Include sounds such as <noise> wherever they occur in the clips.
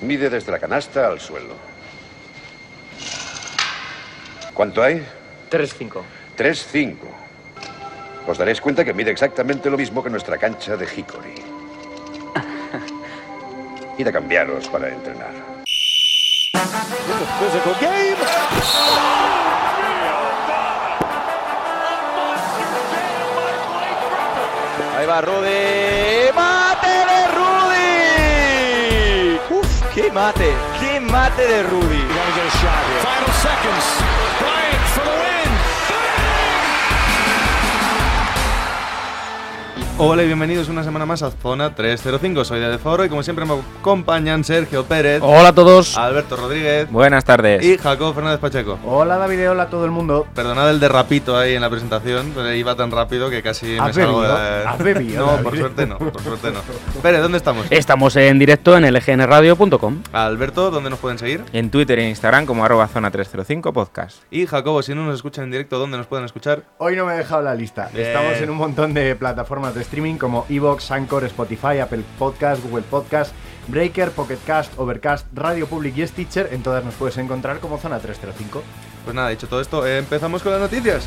Mide desde la canasta al suelo. ¿Cuánto hay? 3-5. 3-5. Os daréis cuenta que mide exactamente lo mismo que nuestra cancha de Hickory. <laughs> Id a cambiaros para entrenar. Ahí va Rudy. Mate! ¡Qué mate de Rudy! Final seconds. Hola y bienvenidos una semana más a Zona 305. Soy de Foro y como siempre me acompañan Sergio Pérez, Hola a todos. Alberto Rodríguez Buenas tardes. y Jacob Fernández Pacheco. Hola David, hola a todo el mundo. Perdonad el derrapito ahí en la presentación, pero iba tan rápido que casi me ¿Has salgo de... ¿Has bebido, No, por suerte no, por suerte no. Pérez, ¿dónde estamos? Estamos en directo en lgnradio.com. Alberto, ¿dónde nos pueden seguir? En Twitter e Instagram como arroba zona 305 podcast. Y Jacobo, si no nos escuchan en directo, ¿dónde nos pueden escuchar? Hoy no me he dejado la lista. Bien. Estamos en un montón de plataformas de streaming como Evox, Anchor, Spotify, Apple Podcast, Google Podcast, Breaker, Pocket Cast, Overcast, Radio Public y Stitcher. En todas nos puedes encontrar como Zona 305. Pues nada, dicho todo esto, eh, empezamos con las noticias.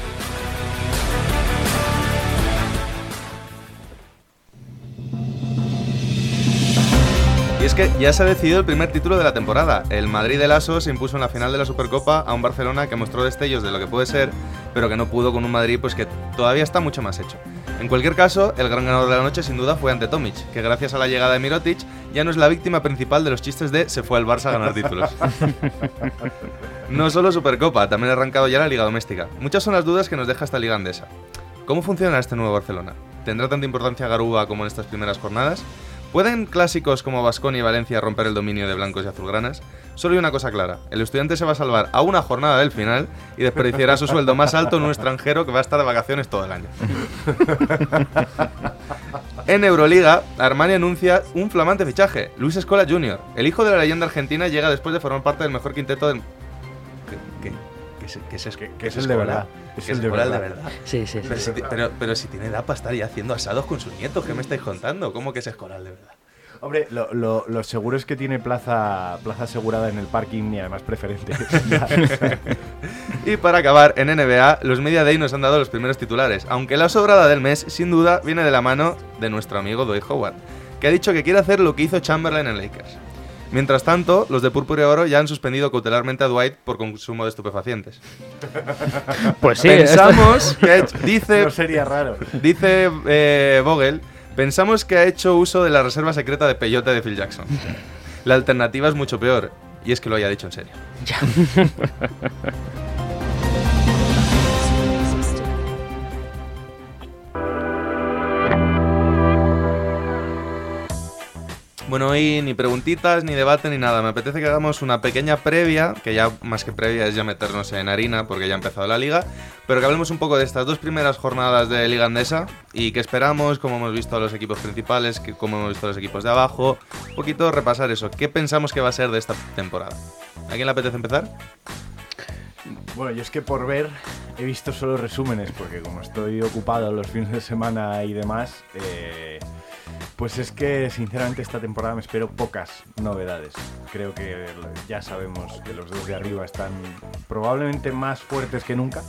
Y es que ya se ha decidido el primer título de la temporada. El Madrid del ASO se impuso en la final de la Supercopa a un Barcelona que mostró destellos de lo que puede ser, pero que no pudo con un Madrid pues que todavía está mucho más hecho. En cualquier caso, el gran ganador de la noche sin duda fue ante Tomic, que gracias a la llegada de Mirotic ya no es la víctima principal de los chistes de se fue al Barça a ganar títulos. <laughs> No solo Supercopa, también ha arrancado ya la Liga Doméstica. Muchas son las dudas que nos deja esta Liga Andesa. ¿Cómo funciona este nuevo Barcelona? ¿Tendrá tanta importancia Garuba como en estas primeras jornadas? ¿Pueden clásicos como Vasconia y Valencia romper el dominio de blancos y azulgranas? Solo hay una cosa clara, el estudiante se va a salvar a una jornada del final y desperdiciará su sueldo más alto en un extranjero que va a estar de vacaciones todo el año. <laughs> En Euroliga, Armani anuncia un flamante fichaje, Luis Escola Jr. El hijo de la leyenda argentina llega después de formar parte del mejor quinteto del... ¿Qué, qué, qué es, qué es, Que- que es el de verdad, es Que el de verdad. Sí, sí, Pero si, pero, pero si tiene edad para estar ya haciendo asados con sus nietos, ¿qué me estáis contando? ¿Cómo que es escolar de verdad? Hombre, lo, lo- lo seguro es que tiene plaza, plaza asegurada en el parking y además preferente. <laughs> Y para acabar, en NBA, los Media Day nos han dado los primeros titulares, aunque la sobrada del mes, sin duda, viene de la mano de nuestro amigo Dwight Howard, que ha dicho que quiere hacer lo que hizo Chamberlain en Lakers. Mientras tanto, los de Púrpura y Oro ya han suspendido cautelarmente a Dwight por consumo de estupefacientes. <laughs> Pues sí, esto- Pensamos que ha hecho- <laughs> dice, no sería raro. dice eh, Vogel, pensamos que ha hecho uso de la reserva secreta de peyote de Phil Jackson. La alternativa es mucho peor, y es que lo haya dicho en serio. <laughs> Bueno, hoy ni preguntitas, ni debate, ni nada. Me apetece que hagamos una pequeña previa, que ya más que previa es ya meternos en harina, porque ya ha empezado la liga, pero que hablemos un poco de estas dos primeras jornadas de Liga Andesa y qué esperamos, cómo hemos visto a los equipos principales, cómo hemos visto a los equipos de abajo. Un poquito repasar eso. ¿Qué pensamos que va a ser de esta temporada? ¿A quién le apetece empezar? Bueno, yo es que por ver he visto solo resúmenes, porque como estoy ocupado los fines de semana y demás, eh, pues es que sinceramente esta temporada me espero pocas novedades. Creo que ya sabemos que los dos de arriba están probablemente más fuertes que nunca.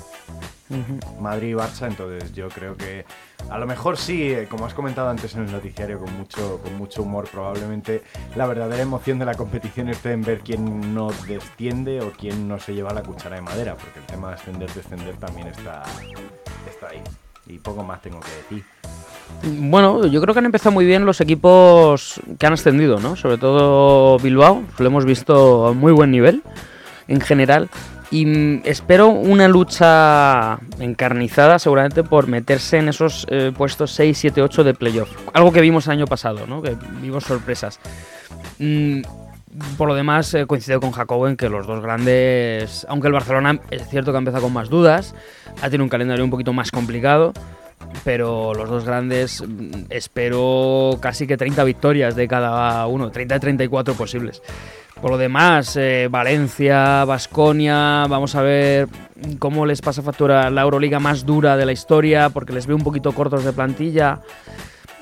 Madrid y Barça, entonces yo creo que a lo mejor sí, eh, como has comentado antes en el noticiario con mucho, con mucho humor, probablemente la verdadera emoción de la competición esté en ver quién no desciende o quién no se lleva la cuchara de madera, porque el tema de ascender, descender también está, está ahí. Y poco más tengo que decir. Bueno, yo creo que han empezado muy bien los equipos que han ascendido, ¿no? Sobre todo Bilbao, lo hemos visto a muy buen nivel en general. Y mm, espero una lucha encarnizada seguramente por meterse en esos eh, puestos 6, 7, 8 de playoff. Algo que vimos el año pasado, ¿no? Que vimos sorpresas. Mm, por lo demás, eh, coincido con Jacobo en que los dos grandes, aunque el Barcelona es cierto que ha empezado con más dudas, ha tenido un calendario un poquito más complicado, pero los dos grandes mm, espero casi que 30 victorias de cada uno, 30 de 34 posibles. Por lo demás, eh, Valencia, Basconia, vamos a ver cómo les pasa factura la Euroliga más dura de la historia, porque les veo un poquito cortos de plantilla.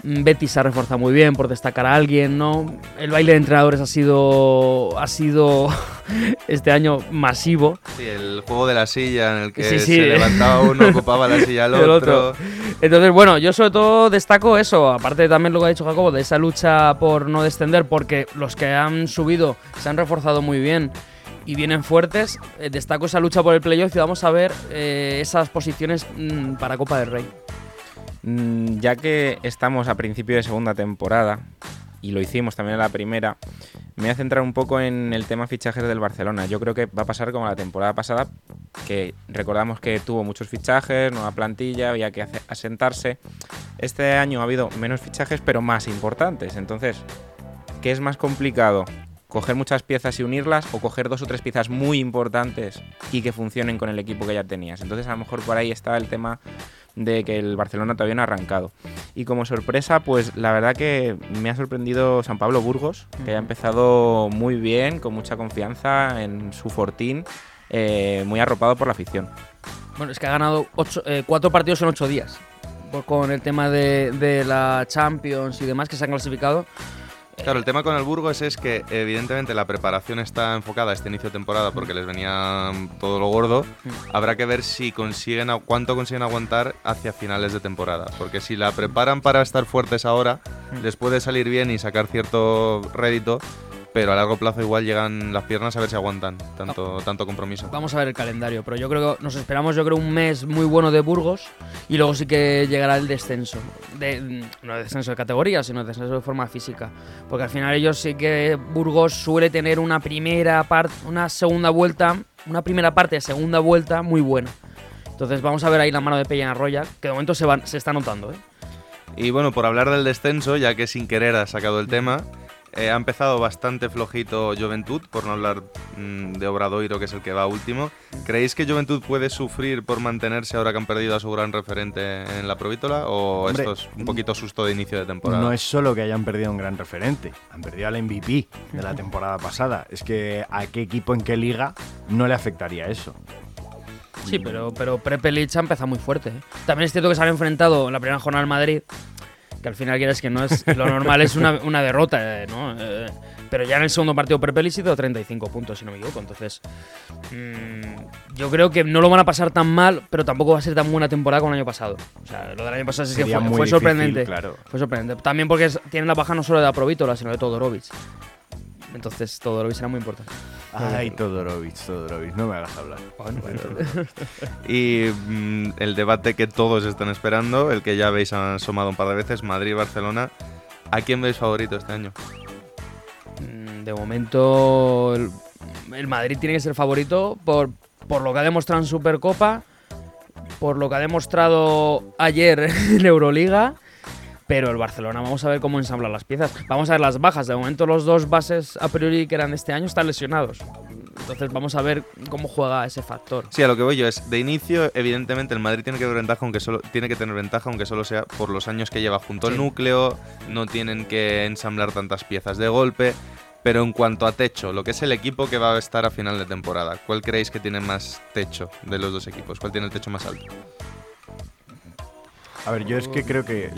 Mm, Betis se ha reforzado muy bien por destacar a alguien, ¿no? El baile de entrenadores ha sido ha sido <laughs> este año masivo. Sí, el juego de la silla en el que Sí, sí. se levantaba uno, ocupaba la silla al <laughs> otro. Entonces, bueno, yo sobre todo destaco eso, aparte también lo que ha dicho Jacobo, de esa lucha por no descender, porque los que han subido se han reforzado muy bien y vienen fuertes. eh, destaco esa lucha por el playoff y vamos a ver eh, esas posiciones mm, para Copa del Rey. Mm, Ya que estamos a principio de segunda temporada, y lo hicimos también en la primera, me voy a centrar un poco en el tema fichajes del Barcelona. Yo creo que va a pasar como la temporada pasada, que recordamos que tuvo muchos fichajes, nueva plantilla, había que asentarse. Este año ha habido menos fichajes, pero más importantes. Entonces, ¿qué es más complicado? ¿Coger muchas piezas y unirlas o coger dos o tres piezas muy importantes y que funcionen con el equipo que ya tenías? Entonces, a lo mejor por ahí está el tema de que el Barcelona todavía no ha arrancado. Y como sorpresa, pues la verdad que me ha sorprendido San Pablo Burgos, que ha empezado muy bien, con mucha confianza en su fortín, eh, muy arropado por la afición. Bueno, es que ha ganado ocho- eh, cuatro partidos en ocho días. Con el tema de, de la Champions y demás que se han clasificado. Claro, el tema con el Burgos es que evidentemente la preparación está enfocada a este inicio de temporada porque les venía mm, todo lo gordo. Habrá que ver si consiguen cuánto consiguen aguantar hacia finales de temporada, porque si la preparan para estar fuertes ahora, les puede salir bien y sacar cierto rédito, pero a largo plazo igual llegan las piernas a ver si aguantan tanto tanto compromiso. Vamos a ver el calendario, pero yo creo que nos esperamos, yo creo, un mes muy bueno de Burgos y luego sí que llegará el descenso. De, no el descenso de categoría, sino el descenso de forma física. Porque al final ellos sí que Burgos suele tener una primera parte, una segunda vuelta, una primera parte de segunda vuelta muy buena. Entonces vamos a ver ahí la mano de Peña Royal, que de momento se, van, se está notando. ¿eh? Y bueno, por hablar del descenso, ya que sin querer ha sacado el tema, eh, ha empezado bastante flojito Juventud, por no hablar mm, de Obradoiro, que es el que va último. ¿Creéis que Juventud puede sufrir por mantenerse ahora que han perdido a su gran referente en la Provítola? ¿O Hombre, esto es un poquito susto de inicio de temporada? No es solo que hayan perdido un gran referente, han perdido al MVP de la temporada pasada. Es que a qué equipo en qué liga no le afectaría eso. Sí, pero, pero Prepelic ha empezado muy fuerte. ¿eh? También es cierto que se han enfrentado en la primera jornada al Madrid, que al final quieres que no es lo normal, es una, una derrota, eh, ¿no? Eh, pero ya en el segundo partido Prepelic hizo 35 puntos, si no me equivoco. Entonces, mm, yo creo que no lo van a pasar tan mal, pero tampoco va a ser tan buena temporada como el año pasado. O sea, lo del año pasado sí que fue, muy fue difícil, sorprendente. claro. Fue sorprendente. También porque es- tienen la baja no solo de Aprovítola, sino de Todorovic. Entonces, Todorovic será muy importante. Ay, Todorovic, Todorovic, no me hagas hablar. <laughs> Y mm, el debate que todos están esperando, el que ya habéis asomado un par de veces, Madrid-Barcelona. ¿A quién veis favorito este año? Mm, De momento, el, el Madrid tiene que ser favorito por, por lo que ha demostrado en Supercopa, por lo que ha demostrado ayer <laughs> en Euroliga. Pero el Barcelona, vamos a ver cómo ensamblan las piezas. Vamos a ver las bajas. De momento, los dos bases a priori que eran este año están lesionados. Entonces, vamos a ver cómo juega ese factor. Sí, a lo que voy yo es, de inicio, evidentemente, el Madrid tiene que, tener ventaja, aunque solo, tiene que tener ventaja, aunque solo sea por los años que lleva junto al Sí. núcleo, no tienen que ensamblar tantas piezas de golpe. Pero en cuanto a techo, lo que es el equipo que va a estar a final de temporada, ¿cuál creéis que tiene más techo de los dos equipos? ¿Cuál tiene el techo más alto? A ver, yo es que creo que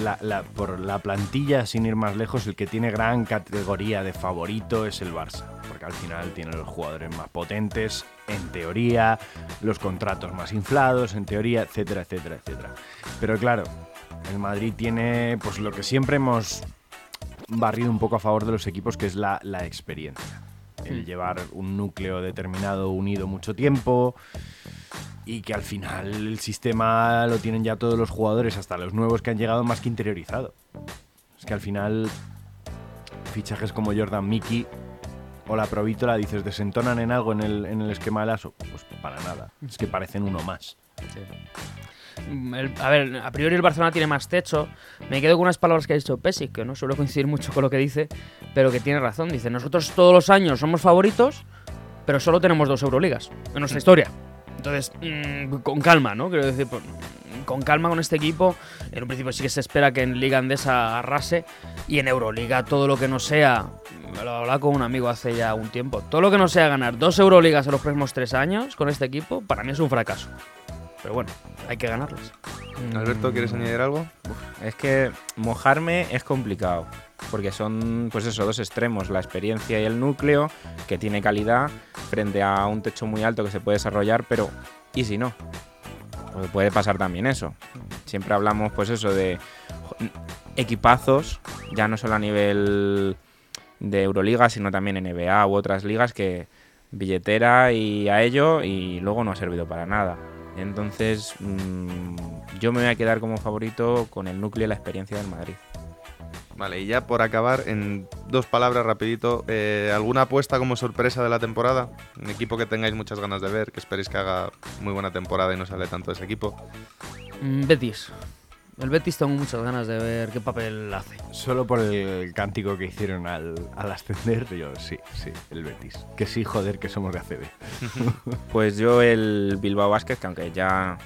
por la plantilla, sin ir más lejos, el que tiene gran categoría de favorito es el Barça. Porque al final tiene los jugadores más potentes, en teoría, los contratos más inflados, en teoría, etcétera, etcétera, etcétera. Pero claro, el Madrid tiene pues lo que siempre hemos barrido un poco a favor de los equipos, que es la experiencia. El llevar un núcleo determinado unido mucho tiempo, y que al final el sistema lo tienen ya todos los jugadores, hasta los nuevos que han llegado más que interiorizado. Es que al final fichajes como Jordan Mickey o la Provítola, dices, ¿desentonan en algo en el, en el esquema de Lasso? Pues para nada, es que parecen uno más. Mm, el- a ver, a priori el Barcelona tiene más techo. Me quedo con unas palabras que ha dicho Pesic, que no suelo coincidir mucho con lo que dice, pero que tiene razón. Dice, nosotros todos los años somos favoritos, pero solo tenemos dos Euroligas en nuestra historia. Entonces, mm, con calma, ¿no? Quiero decir, por- con calma con este equipo. En un principio sí que se espera que en Liga Andesa arrase y en Euroliga todo lo que no sea, me lo hablaba con un amigo hace ya un tiempo, todo lo que no sea ganar dos Euroligas en los próximos tres años con este equipo, para mí es un fracaso. Pero bueno, hay que ganarlas. Alberto, ¿quieres añadir algo? Es que mojarme es complicado. Porque son, pues eso, dos extremos, la experiencia y el núcleo, que tiene calidad, frente a un techo muy alto que se puede desarrollar, pero ¿y si no? Porque puede pasar también eso. Siempre hablamos, pues eso, de equipazos, ya no solo a nivel de Euroliga, sino también en NBA u otras ligas que billetera y a ello y luego no ha servido para nada. Entonces, mmm, yo me voy a quedar como favorito con el núcleo y la experiencia del Madrid. Vale, y ya por acabar, en dos palabras rapidito, eh, ¿alguna apuesta como sorpresa de la temporada? Un equipo que tengáis muchas ganas de ver, que esperéis que haga muy buena temporada y no sale tanto ese equipo. Mm, Betis. El Betis tengo muchas ganas de ver qué papel hace. Solo por el cántico que hicieron al, al ascender, yo sí, sí, el Betis. Que sí, joder, que somos de ACB. <laughs> Pues yo el Bilbao Basket, que aunque ya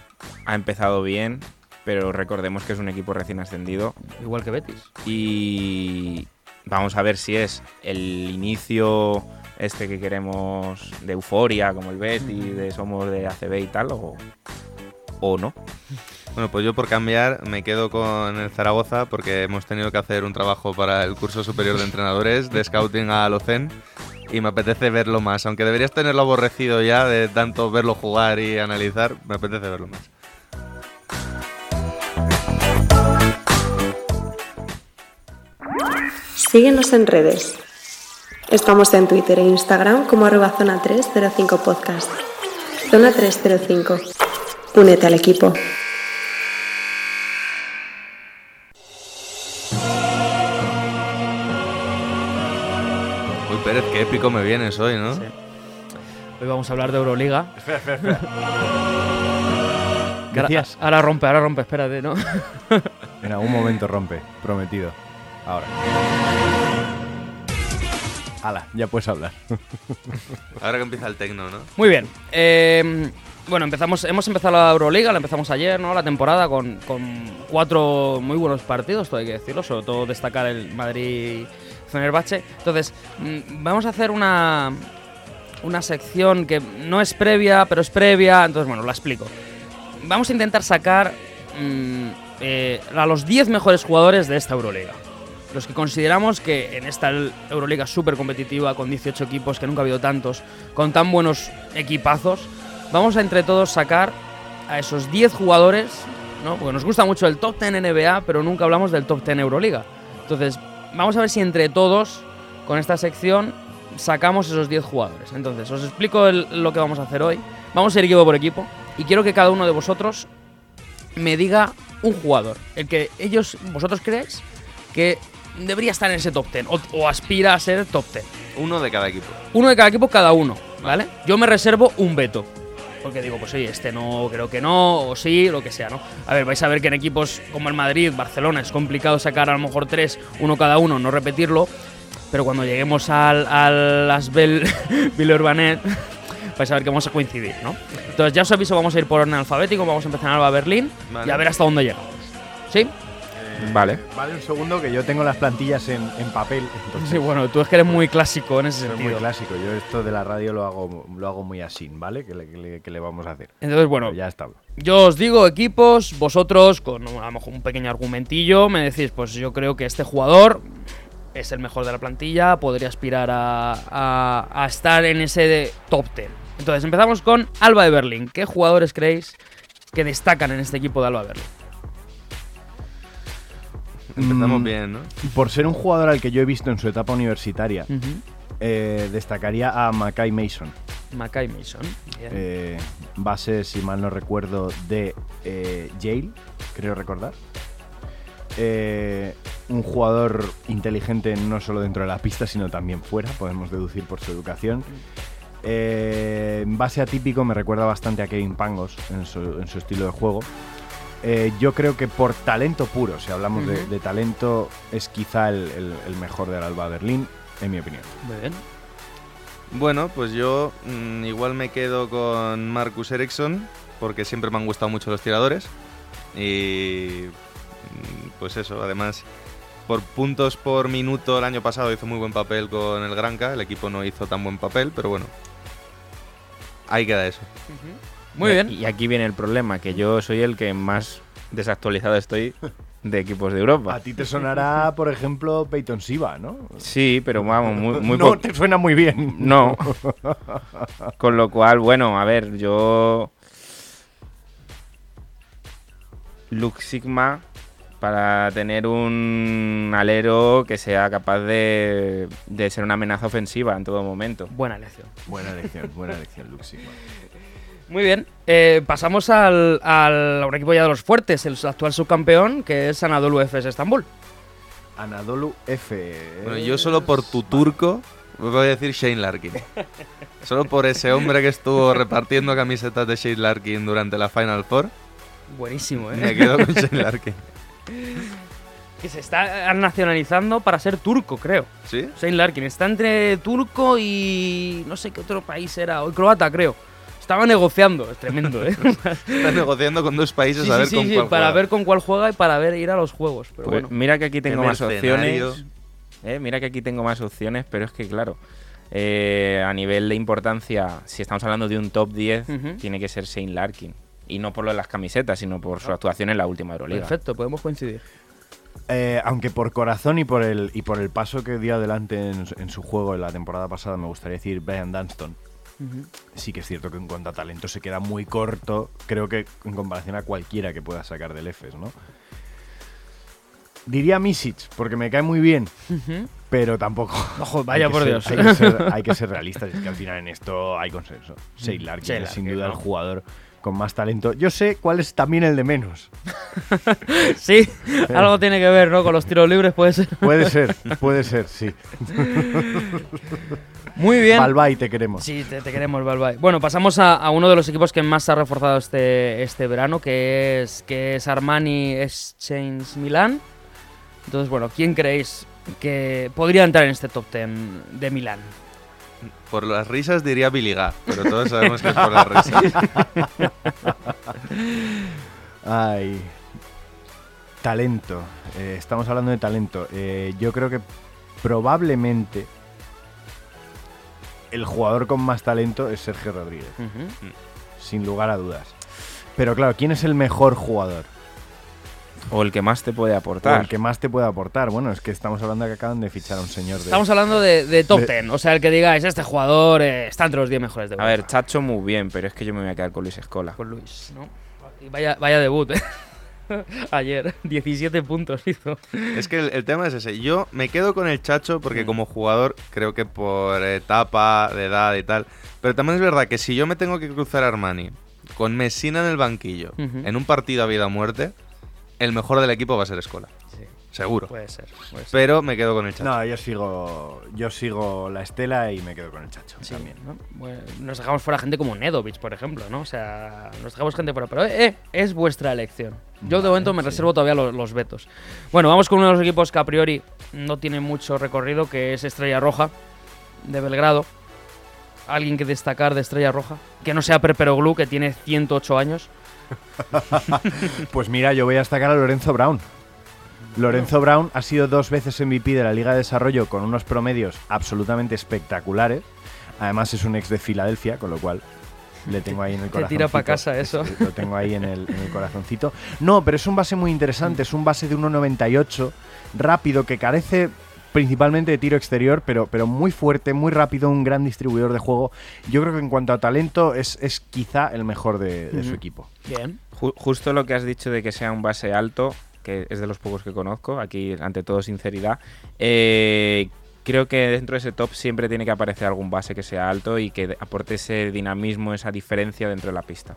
ha empezado bien, pero recordemos que es un equipo recién ascendido. Igual que Betis. Y vamos a ver si es el inicio este que queremos de euforia, como el Betis, de somos de ACB y tal, o, o no. Bueno, pues yo por cambiar me quedo con el Zaragoza porque hemos tenido que hacer un trabajo para el curso superior de entrenadores de scouting a Locen y me apetece verlo más. Aunque deberías tenerlo aborrecido ya de tanto verlo jugar y analizar, me apetece verlo más. Síguenos en redes. Estamos en Twitter e Instagram como arroba zona 305 podcast. Zona 305. Únete al equipo. Épico me vienes hoy, ¿no? Sí. Hoy vamos a hablar de Euroliga. <laughs> Espera, espera, espera. Que ahora- rompe, ahora rompe, espérate, ¿no? <laughs> En algún momento rompe, prometido. Ahora. Hala, ya puedes hablar. <laughs> Ahora que empieza el tecno, ¿no? Muy bien. eh, bueno, empezamos, hemos empezado la Euroliga, la empezamos ayer, ¿no? La temporada con, con cuatro muy buenos partidos, todo hay que decirlo, sobre todo destacar el Madrid Fenerbahce. Entonces, mm, vamos a hacer una, una sección que no es previa, pero es previa, entonces, bueno, la explico. Vamos a intentar sacar mm, eh, a los 10 mejores jugadores de esta Euroliga. Los que consideramos que en esta Euroliga súper competitiva, con 18 equipos, que nunca ha habido tantos, con tan buenos equipazos, vamos a entre todos sacar a esos 10 jugadores, ¿no? Porque nos gusta mucho el top 10 NBA, pero nunca hablamos del top 10 Euroliga. Entonces, vamos a ver si entre todos, con esta sección, sacamos esos 10 jugadores. Entonces, os explico el- lo que vamos a hacer hoy. Vamos a ir equipo por equipo y quiero que cada uno de vosotros me diga un jugador, el que ellos, vosotros creéis que debería estar en ese top 10 o, o aspira a ser top 10. Uno de cada equipo. Uno de cada equipo, cada uno, ¿vale? Yo me reservo un veto. Porque digo, pues oye, este no, creo que no, o sí, lo que sea, ¿no? A ver, vais a ver que en equipos como el Madrid, Barcelona, es complicado sacar a lo mejor tres, uno cada uno, no repetirlo. Pero cuando lleguemos al, al Asbel <laughs> Villeurbannet, <laughs> vais a ver que vamos a coincidir, ¿no? Entonces ya os aviso, vamos a ir por orden alfabético, vamos a empezar en Alba Berlín y Vale. a ver hasta dónde llegamos. ¿Sí? Vale. Vale, un segundo que yo tengo las plantillas en, en papel. Entonces Sí, bueno, tú es que eres muy clásico en ese soy muy sentido. clásico. Yo esto de la radio lo hago, lo hago muy así, ¿vale? Que le, que le- que le vamos a hacer. Entonces, bueno, Pero ya está. Yo os digo equipos, vosotros con a lo mejor un pequeño argumentillo me decís, pues yo creo que este jugador es el mejor de la plantilla, podría aspirar a, a- a estar en ese de top 10. Entonces empezamos con Alba de Berlín. ¿Qué jugadores creéis que destacan en este equipo de Alba de Berlín? Empezamos Mm. bien, ¿no? Por ser un jugador al que yo he visto en su etapa universitaria, eh, destacaría a Mackay Mason. Mackay Mason. Bien. Eh, base, si mal no recuerdo, de eh, Yale, creo recordar. Eh, un jugador inteligente no solo dentro de la pista, sino también fuera, podemos deducir por su educación. Eh, en base atípico me recuerda bastante a Kevin Pangos en su, en su estilo de juego. Eh, yo creo que por talento puro, si hablamos de, talento, es quizá el, el- el mejor del Alba Berlín, en mi opinión. Muy bien. Bueno, pues yo mm, igual me quedo con Marcus Ericsson, porque siempre me han gustado mucho los tiradores. Y mm, pues eso, además, por puntos por minuto el año pasado hizo muy buen papel con el Granca, el equipo no hizo tan buen papel, pero bueno. Ahí queda eso. Muy Y- bien. Y aquí viene el problema, que yo soy el que más desactualizado estoy de equipos de Europa. A ti te sonará, por ejemplo, Peyton Siva, ¿no? Sí, pero vamos, muy, muy <laughs> no te suena muy bien. No. Con lo cual, bueno, a ver, yo. Lux Sigma para tener un alero que sea capaz de, de ser una amenaza ofensiva en todo momento. Buena elección. Buena elección, buena elección, Lux Sigma. Muy bien, eh, pasamos al, al- a un equipo ya de los fuertes, el actual subcampeón, que es Anadolu Efes Estambul. Anadolu F. Bueno, yo solo por tu turco voy a decir Shane Larkin. <laughs> Solo por ese hombre que estuvo repartiendo camisetas de Shane Larkin durante la Final Four, Buenísimo, ¿eh? me quedo con Shane Larkin. <laughs> Que se está nacionalizando para ser turco, creo. ¿Sí? Shane Larkin está entre turco y no sé qué otro país era, o croata, creo. Estaba negociando, es tremendo, ¿eh? <laughs> Está negociando con dos países Sí, a ver sí, con sí, cuál para juega. ver con cuál juega y para ver ir a los juegos. Pero Pues bueno, mira que aquí tengo más opciones. eh, mira que aquí tengo más opciones, pero es que claro, eh, a nivel de importancia, si estamos hablando de un top 10, Ujú. tiene que ser Shane Larkin. Y no por lo de las camisetas, sino por su actuación en la última Euroliga. perfecto, podemos coincidir. Eh, aunque por corazón y por el y por el paso que dio adelante en, su- en su juego en la temporada pasada, me gustaría decir Brian Dunston. Sí que es cierto que en cuanto a talento se queda muy corto, creo que en comparación a cualquiera que pueda sacar del EFES, ¿no? Diría Misic, porque me cae muy bien, pero tampoco. <laughs> Ojo, vaya que por ser- Dios. Hay que, ser, hay que ser <laughs> realistas, es que al final en esto hay consenso. Shane Larkin Shane es sin duda el jugador con más talento. Yo sé cuál es también el de menos. <laughs> Sí, algo tiene que ver, ¿no? Con los tiros libres puede ser. Puede ser, <laughs> puede ser, sí. Muy bien. Balbay, te queremos. Sí, te, te queremos, Balbay. Bueno, pasamos a, a uno de los equipos que más se ha reforzado este, este verano, que es, que es Armani Exchange Milán. Entonces, bueno, ¿quién creéis que podría entrar en este top 10 de Milán? Por las risas diría Billy Gá, pero todos sabemos que es por las risas. <laughs> Ay. Talento. Eh, estamos hablando de talento. Eh, yo creo que probablemente el jugador con más talento es Sergio Rodríguez, sin lugar a dudas. Pero claro, ¿quién es el mejor jugador? O el que más te puede O aportar. el que más te puede aportar. Bueno, es que estamos hablando de que acaban de fichar a un señor de. Estamos hablando de, de top De- 10, o sea, el que digáis, este jugador eh, está entre los 10 mejores de A ver, Chacho muy bien, pero es que yo me voy a quedar con Luis Escola. Con Luis, ¿no? Y vaya, vaya debut, ¿eh? <laughs> Ayer, <laughs> 17 puntos hizo. Es que el, el tema es ese. Yo me quedo con el Chacho porque como jugador creo que por etapa de edad y tal. Pero también es verdad que si yo me tengo que cruzar a Armani con Messina en el banquillo en un partido a vida o muerte, el mejor del equipo va a ser Escola. Seguro. puede ser. puede ser. Pero me quedo con el Chacho. No, yo sigo. Yo sigo la estela y me quedo con el chacho Sí, también. ¿no? Bueno, nos dejamos fuera gente como Nedovic, por ejemplo, ¿no? O sea, nos dejamos gente fuera. Pero eh, es vuestra elección. Yo de momento me sí. reservo todavía los, los vetos. Bueno, vamos con uno de los equipos que a priori no tiene mucho recorrido, que es Estrella Roja, de Belgrado. Alguien que destacar de Estrella Roja. Que no sea Perperoglu, que tiene 108 años. <laughs> Pues mira, yo voy a destacar a Lorenzo Brown. Lorenzo Brown ha sido dos veces MVP de la Liga de Desarrollo con unos promedios absolutamente espectaculares. Además es un ex de Filadelfia, con lo cual le tengo ahí en el <laughs> Te corazón. tira pa' casa eso. Lo tengo ahí en el, en el corazoncito. No, pero es un base muy interesante. Es un base de 1.98, rápido, que carece principalmente de tiro exterior, pero, pero muy fuerte, muy rápido, un gran distribuidor de juego. Yo creo que en cuanto a talento es, es quizá el mejor de, de su equipo. Bien. Ju- justo lo que has dicho de que sea un base alto, que es de los pocos que conozco, aquí ante todo sinceridad, eh, creo que dentro de ese top siempre tiene que aparecer algún base que sea alto y que aporte ese dinamismo, esa diferencia dentro de la pista.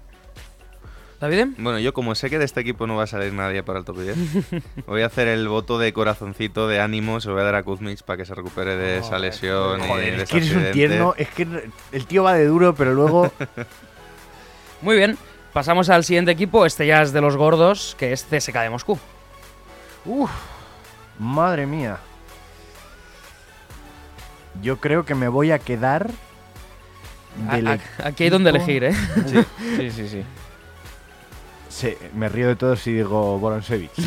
¿David? Bueno, yo como sé que de este equipo no va a salir nadie para el top 10, <laughs> voy a hacer el voto de corazoncito de ánimo, se lo voy a dar a Kuzmich para que se recupere de esa lesión y Joder, de es que eres un tierno. Es que el tío va de duro, pero luego. <laughs> Muy bien. Pasamos al siguiente equipo. Este ya es de los gordos, que es CSK de Moscú. Uf, madre mía. Yo creo que me voy a quedar. del A- a- aquí hay donde elegir, ¿eh? <laughs> Sí, sí, sí. Sí, me río de todos y digo Boronsevich. <laughs>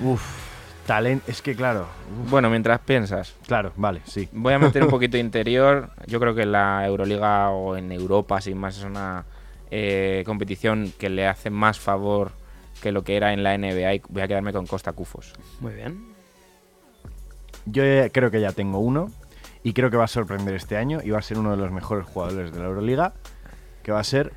Uf, talento. Es que claro. uf, Bueno, mientras piensas, claro, vale, sí. voy a meter un <laughs> poquito interior. Yo creo que en la Euroliga o en Europa, sin más, es una eh, competición que le hace más favor que lo que era en la NBA y voy a quedarme con Costa Cufos. Muy bien. Yo creo que ya tengo uno y creo que va a sorprender este año y va a ser uno de los mejores jugadores de la Euroliga, que va a ser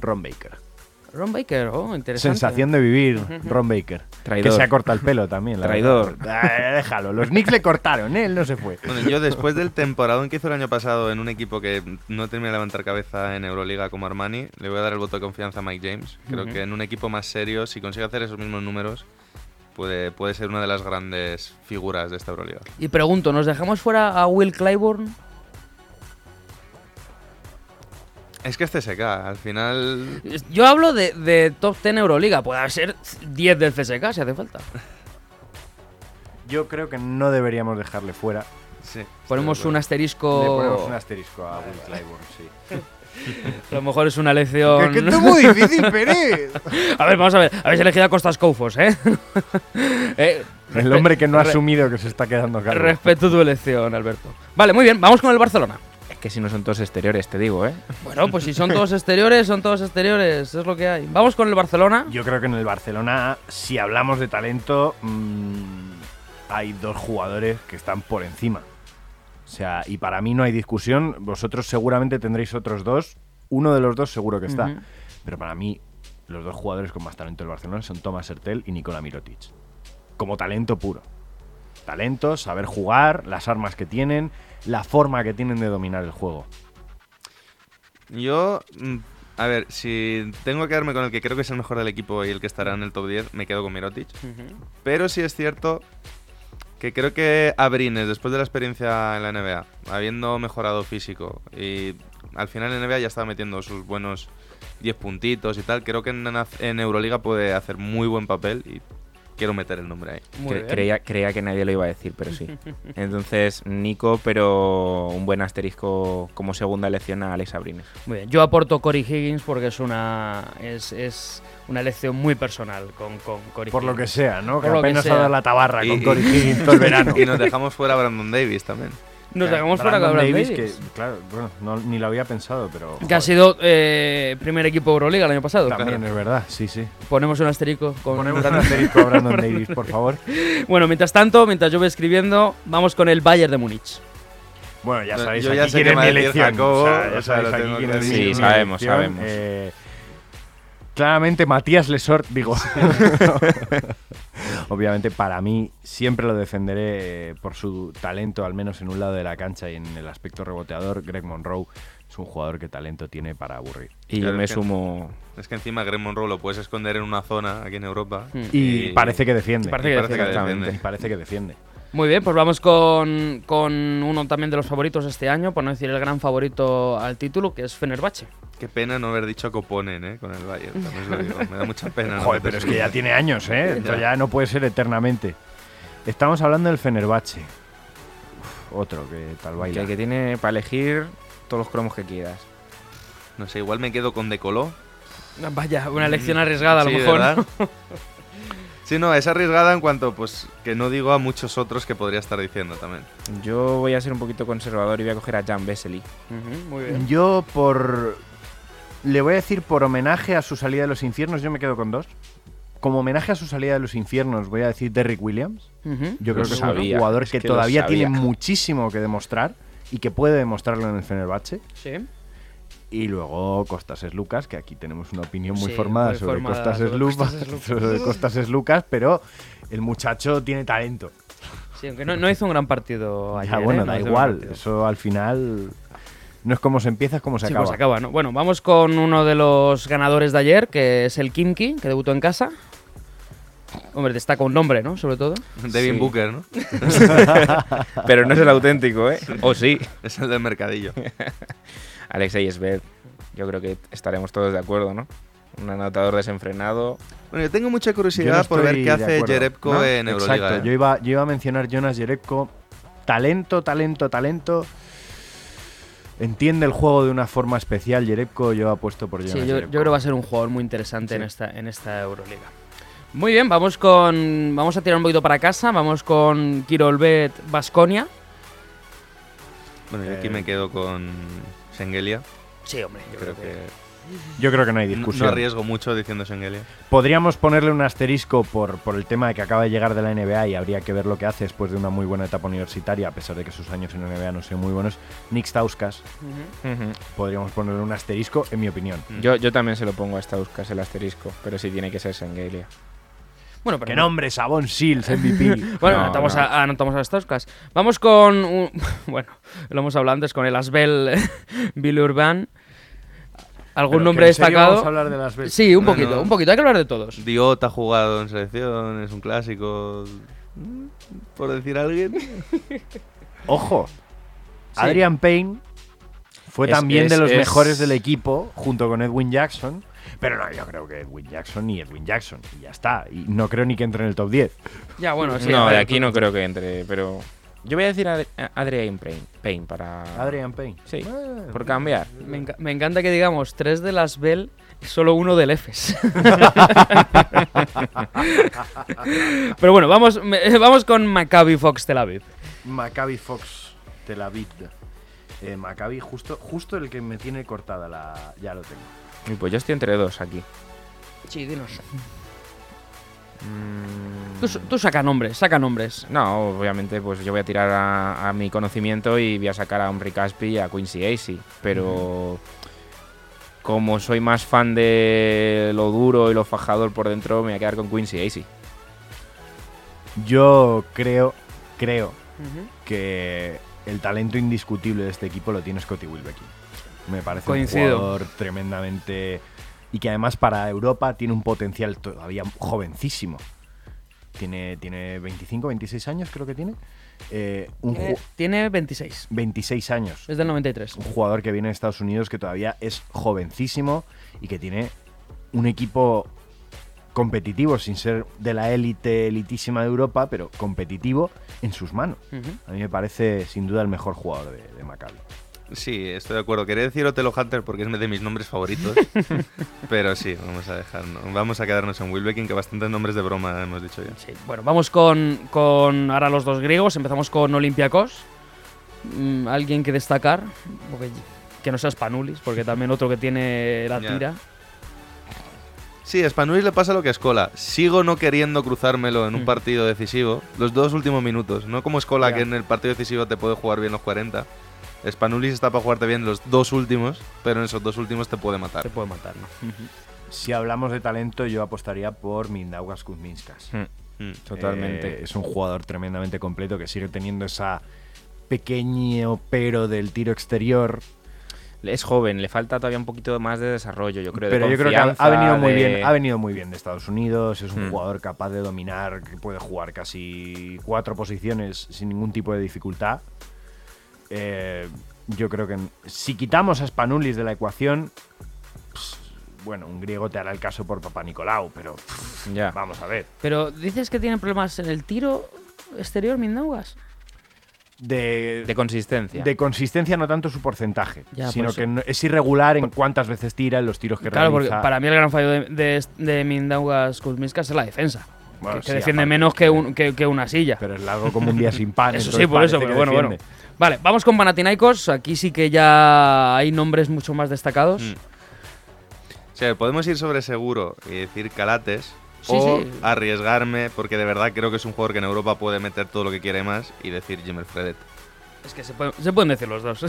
Ron Baker. Ron Baker, oh, interesante. Sensación de vivir, Ron Baker. Traidor. Que se ha cortado el pelo también. la Traidor. Ah, déjalo, los Knicks le cortaron, ¿eh? él no se fue. Bueno, yo después del temporadón que hizo el año pasado en un equipo que no termina de levantar cabeza en Euroliga como Armani, le voy a dar el voto de confianza a Mike James. Creo que en un equipo más serio, si consigue hacer esos mismos números, puede, puede ser una de las grandes figuras de esta Euroliga. Y pregunto, ¿nos dejamos fuera a Will Clyburn? Es que es CSK, al final... Yo hablo de, de top 10 Euroliga, puede ser 10 del CSK si hace falta. <laughs> Yo creo que no deberíamos dejarle fuera. Sí, Ponemos un asterisco. Le ponemos un asterisco a Will Clyburn, sí. <laughs> A lo mejor es una lección. Que, que esto es muy difícil, Pérez. <laughs> A ver, vamos a ver. Habéis elegido a Costas Coufos, ¿eh? Eh, El hombre que no ha asumido que se está quedando calvo. Respeto tu elección, Alberto. Vale, muy bien, vamos con el Barcelona. Es que si no son todos exteriores, te digo, ¿eh? Bueno, pues si son todos exteriores, son todos exteriores, es lo que hay. Vamos con el Barcelona. Yo creo que en el Barcelona, si hablamos de talento, mm, hay dos jugadores que están por encima. O sea, y para mí no hay discusión. Vosotros seguramente tendréis otros dos. Uno de los dos seguro que está. Pero para mí, los dos jugadores con más talento del Barcelona son Thomas Hertel y Nikola Mirotic. Como talento puro. Talento, saber jugar, las armas que tienen, la forma que tienen de dominar el juego. Yo, mm, a ver, si tengo que quedarme con el que creo que es el mejor del equipo y el que estará en el top 10, me quedo con Mirotic. Pero sí es cierto que creo que Abrines, después de la experiencia en la NBA, habiendo mejorado físico y al final en NBA ya estaba metiendo sus buenos 10 puntitos y tal, creo que en, en Euroliga puede hacer muy buen papel y quiero meter el nombre ahí. Cre- creía, creía que nadie lo iba a decir, pero sí. <laughs> Entonces, Nico, pero un buen asterisco como segunda elección a Alex Abrines. Muy bien. Yo aporto Cory Higgins porque es una es, es una elección muy personal con, con Cory Por lo que Higgins. sea, ¿no? Que Por lo que apenas ha dado la tabarra Y- con y- Corey <laughs> Higgins todo el verano. Y nos dejamos fuera a Brandon Davis también. Nos Brandon con Brandon Davis, Davis. que claro, bueno, no- ni lo había pensado, pero Que ha sido eh, primer equipo Euroliga el año pasado. también es verdad, sí, sí. Ponemos un asterisco con Ponemos un asterisco a Brandon Davis, por favor. <laughs> Bueno, mientras tanto, mientras yo voy escribiendo, vamos con el Bayern de Múnich. Bueno, ya Yo sabéis ya aquí sé quién es mi elección. Jacobo, o sea, ya o sea, sabéis lo aquí quién es mi- clarísimo. mi Sí, sabemos, elección. sabemos. Eh, claramente Matías Lesort, digo. <laughs> <laughs> Obviamente para mí siempre lo defenderé eh, por su talento, al menos en un lado de la cancha y en el aspecto reboteador. Greg Monroe es un jugador que talento tiene para aburrir. Y Claro, yo me es que- sumo. Es que encima Greg Monroe lo puedes esconder en una zona aquí en Europa. Hmm. Y, parece que defiende. Y parece y que parece que defiende. defiende. Y parece que defiende. Muy bien, pues vamos con, con uno también de los favoritos este año, por no decir el gran favorito al título, que es Fenerbahce. Qué pena no haber dicho Coponen, ¿eh? Con el Bayern, también lo digo. Me da mucha pena. no Joder, meter pero es que ya tiene años, ¿eh? Esto Ya. ya no puede ser eternamente. Estamos hablando del Fenerbahce. Uf, otro que tal Que, baila. que tiene para elegir todos los cromos que quieras. No sé, igual me quedo con Decoló. Vaya, una elección arriesgada a lo Sí, mejor. <laughs> Sí, no, es arriesgada en cuanto, pues, que no digo a muchos otros que podría estar diciendo también. Yo voy a ser un poquito conservador y voy a coger a Jan Vesely. Ujú, muy bien. Yo por... Le voy a decir por homenaje a su salida de los infiernos, yo me quedo con dos. Como homenaje a su salida de los infiernos, voy a decir Derrick Williams. Yo Lo creo que es sabía, un jugador es que, que todavía tiene muchísimo que demostrar y que puede demostrarlo en el Fenerbahce. Sí. Y luego Costas es Lucas, que aquí tenemos una opinión muy Sí, formada muy sobre formada Costas sobre es Lucas, <laughs> Costas Lucas. sobre Costas es Lucas, pero el muchacho tiene talento. Sí, aunque no, no hizo un gran partido ayer. Ya, bueno, ¿eh? No da igual, eso al final no es como se empieza, es como se Sí, acaba. pues acaba, ¿no? Bueno, vamos con uno de los ganadores de ayer, que es el Kimki, que debutó en casa. Hombre, destaca un nombre, ¿no? Sobre todo. Devin Sí. Booker, ¿no? <laughs> Pero no es el auténtico, ¿eh? O sí. Es el del mercadillo. <laughs> Alexei Sved. Yo creo que estaremos todos de acuerdo, ¿no? Un anotador desenfrenado. Bueno, yo tengo mucha curiosidad no por ver qué de hace Jerebko ¿no? en Euroliga. Exacto, ¿eh? yo, iba, yo iba a mencionar Jonas Jerebko. Talento, talento, talento. Entiende el juego de una forma especial. Jerebko, yo apuesto por Jonas Sí, yo, creo que va a ser un jugador muy interesante en, esta, en esta Euroliga. Muy bien, vamos con. Vamos a tirar un poquito para casa. Vamos con Kirolbet Basconia. Bueno, yo aquí Eh, me quedo con Sengelia. Sí, hombre, yo Creo creo que. que Yo creo que no hay discusión. no arriesgo mucho diciendo Schengelia. Podríamos ponerle un asterisco por, por el tema de que acaba de llegar de la NBA y habría que ver lo que hace después de una muy buena etapa universitaria, a pesar de que sus años en la NBA no sean muy buenos. Nick Stauskas, podríamos ponerle un asterisco, en mi opinión. Yo, yo también se lo pongo a Stauskas el asterisco, pero sí tiene que ser Sengelia. Bueno, pero ¡Qué nombre! Sabón Shields, MVP. <laughs> Bueno, No, anotamos, no. A, anotamos a Stauskas. Vamos con. un- <laughs> bueno, lo hemos hablado antes con el Asbel <laughs> Billy Urban. ¿Algún Pero, nombre ¿que en serio destacado? vamos a hablar de las Bell? Sí, un poquito, un poquito. Hay que hablar de todos. Diot ha jugado en selección, es un clásico. Por decir alguien. Ojo, Adrian Payne fue Es- también de los es- mejores del equipo, junto con Edwin Jackson. Pero no, yo creo que Edwin Jackson ni Edwin Jackson. Y ya está. Y no creo ni que entre en el top 10. Ya, bueno, sí. no, de aquí no creo que entre, pero. Yo voy a decir a Adrian Payne, Payne para. Adrian Payne. Sí, Ah. por cambiar. Me, enca- me encanta que digamos tres del Asbel y solo uno del EFES. <laughs> Pero bueno, vamos, <laughs> vamos con Maccabi Fox Tel Aviv. Maccabi Fox Tel Aviv. Eh, Maccabi, justo, justo el que me tiene cortada la. Ya lo tengo. Uy, Pues yo estoy entre dos aquí. Sí, dinos. Mm, Tú, tú saca nombres, saca nombres. No, obviamente, pues yo voy a tirar a, a mi conocimiento y voy a sacar a Omri Caspi y a Quincy Acey. Pero como soy más fan de lo duro y lo fajador por dentro, me voy a quedar con Quincy Acey. Yo creo, creo que el talento indiscutible de este equipo lo tiene Scotty Wilbekin. Me parece Coincido. un jugador tremendamente... Y que además para Europa tiene un potencial todavía jovencísimo. Tiene, tiene 25, 26 años creo que tiene. Eh, un Tiene, ju- tiene 26. 26 años. Es del 93. Un jugador que viene de Estados Unidos que todavía es jovencísimo y que tiene un equipo competitivo, sin ser de la élite elitísima de Europa, pero competitivo en sus manos. A mí me parece sin duda el mejor jugador de, de Maccabi. Sí, estoy de acuerdo. Quería decir Otelo Hunter porque es de mis nombres favoritos. <laughs> pero sí, vamos a dejar. Vamos a quedarnos en Wilbekin, que bastantes nombres de broma hemos dicho ya. Sí, bueno, vamos con, con ahora los dos griegos. Empezamos con Olympiacos. Mm, Alguien que destacar. porque- que no sea Spanulis, porque también otro que tiene la Ya. tira. Sí, a Spanulis le pasa lo que a Escola. Sigo no queriendo cruzármelo en un Mm. partido decisivo los dos últimos minutos. No como Escola, Ya. que en el partido decisivo te puede jugar bien los 40. Spanulis está para jugarte bien los dos últimos, pero en esos dos últimos te puede matar. Te puede matar, ¿no? Si hablamos de talento, yo apostaría por Mindaugas Kuzminskas. Mm, Mm. Totalmente. Eh, es un jugador tremendamente completo que sigue teniendo esa pequeño pero del tiro exterior. Es joven, le falta todavía un poquito más de desarrollo, yo creo. de Pero yo creo que ha, venido muy bien, ha venido muy bien de Estados Unidos, es un Hmm. jugador capaz de dominar, que puede jugar casi cuatro posiciones sin ningún tipo de dificultad. Eh, yo creo que si quitamos a Spanulis de la ecuación, pues, bueno, un griego te hará el caso por Papá Nicolau, pero pff, Ya. vamos a ver. Pero dices que tiene problemas en el tiro exterior, Mindaugas. De, De consistencia. de consistencia no tanto su porcentaje, Ya, sino por que no- es irregular en cuántas veces tira, en los tiros que Claro, porque realiza. para mí el gran fallo de, de, de Mindaugas Kuzminskas es la defensa. Bueno, que, que sí, defiende aparte, menos que, un- que- que una silla. Pero es largo como un día sin pan. <laughs> Eso sí, por eso, pero bueno, bueno. Vale, vamos con Panathinaikos. Aquí sí que ya hay nombres mucho más destacados. Mm. O sea, podemos ir sobre seguro y decir Calates. Sí, o sí. arriesgarme, porque de verdad creo que es un jugador que en Europa puede meter todo lo que quiere más y decir Jimmer Fredet. Es que se, pueden- se pueden decir los dos.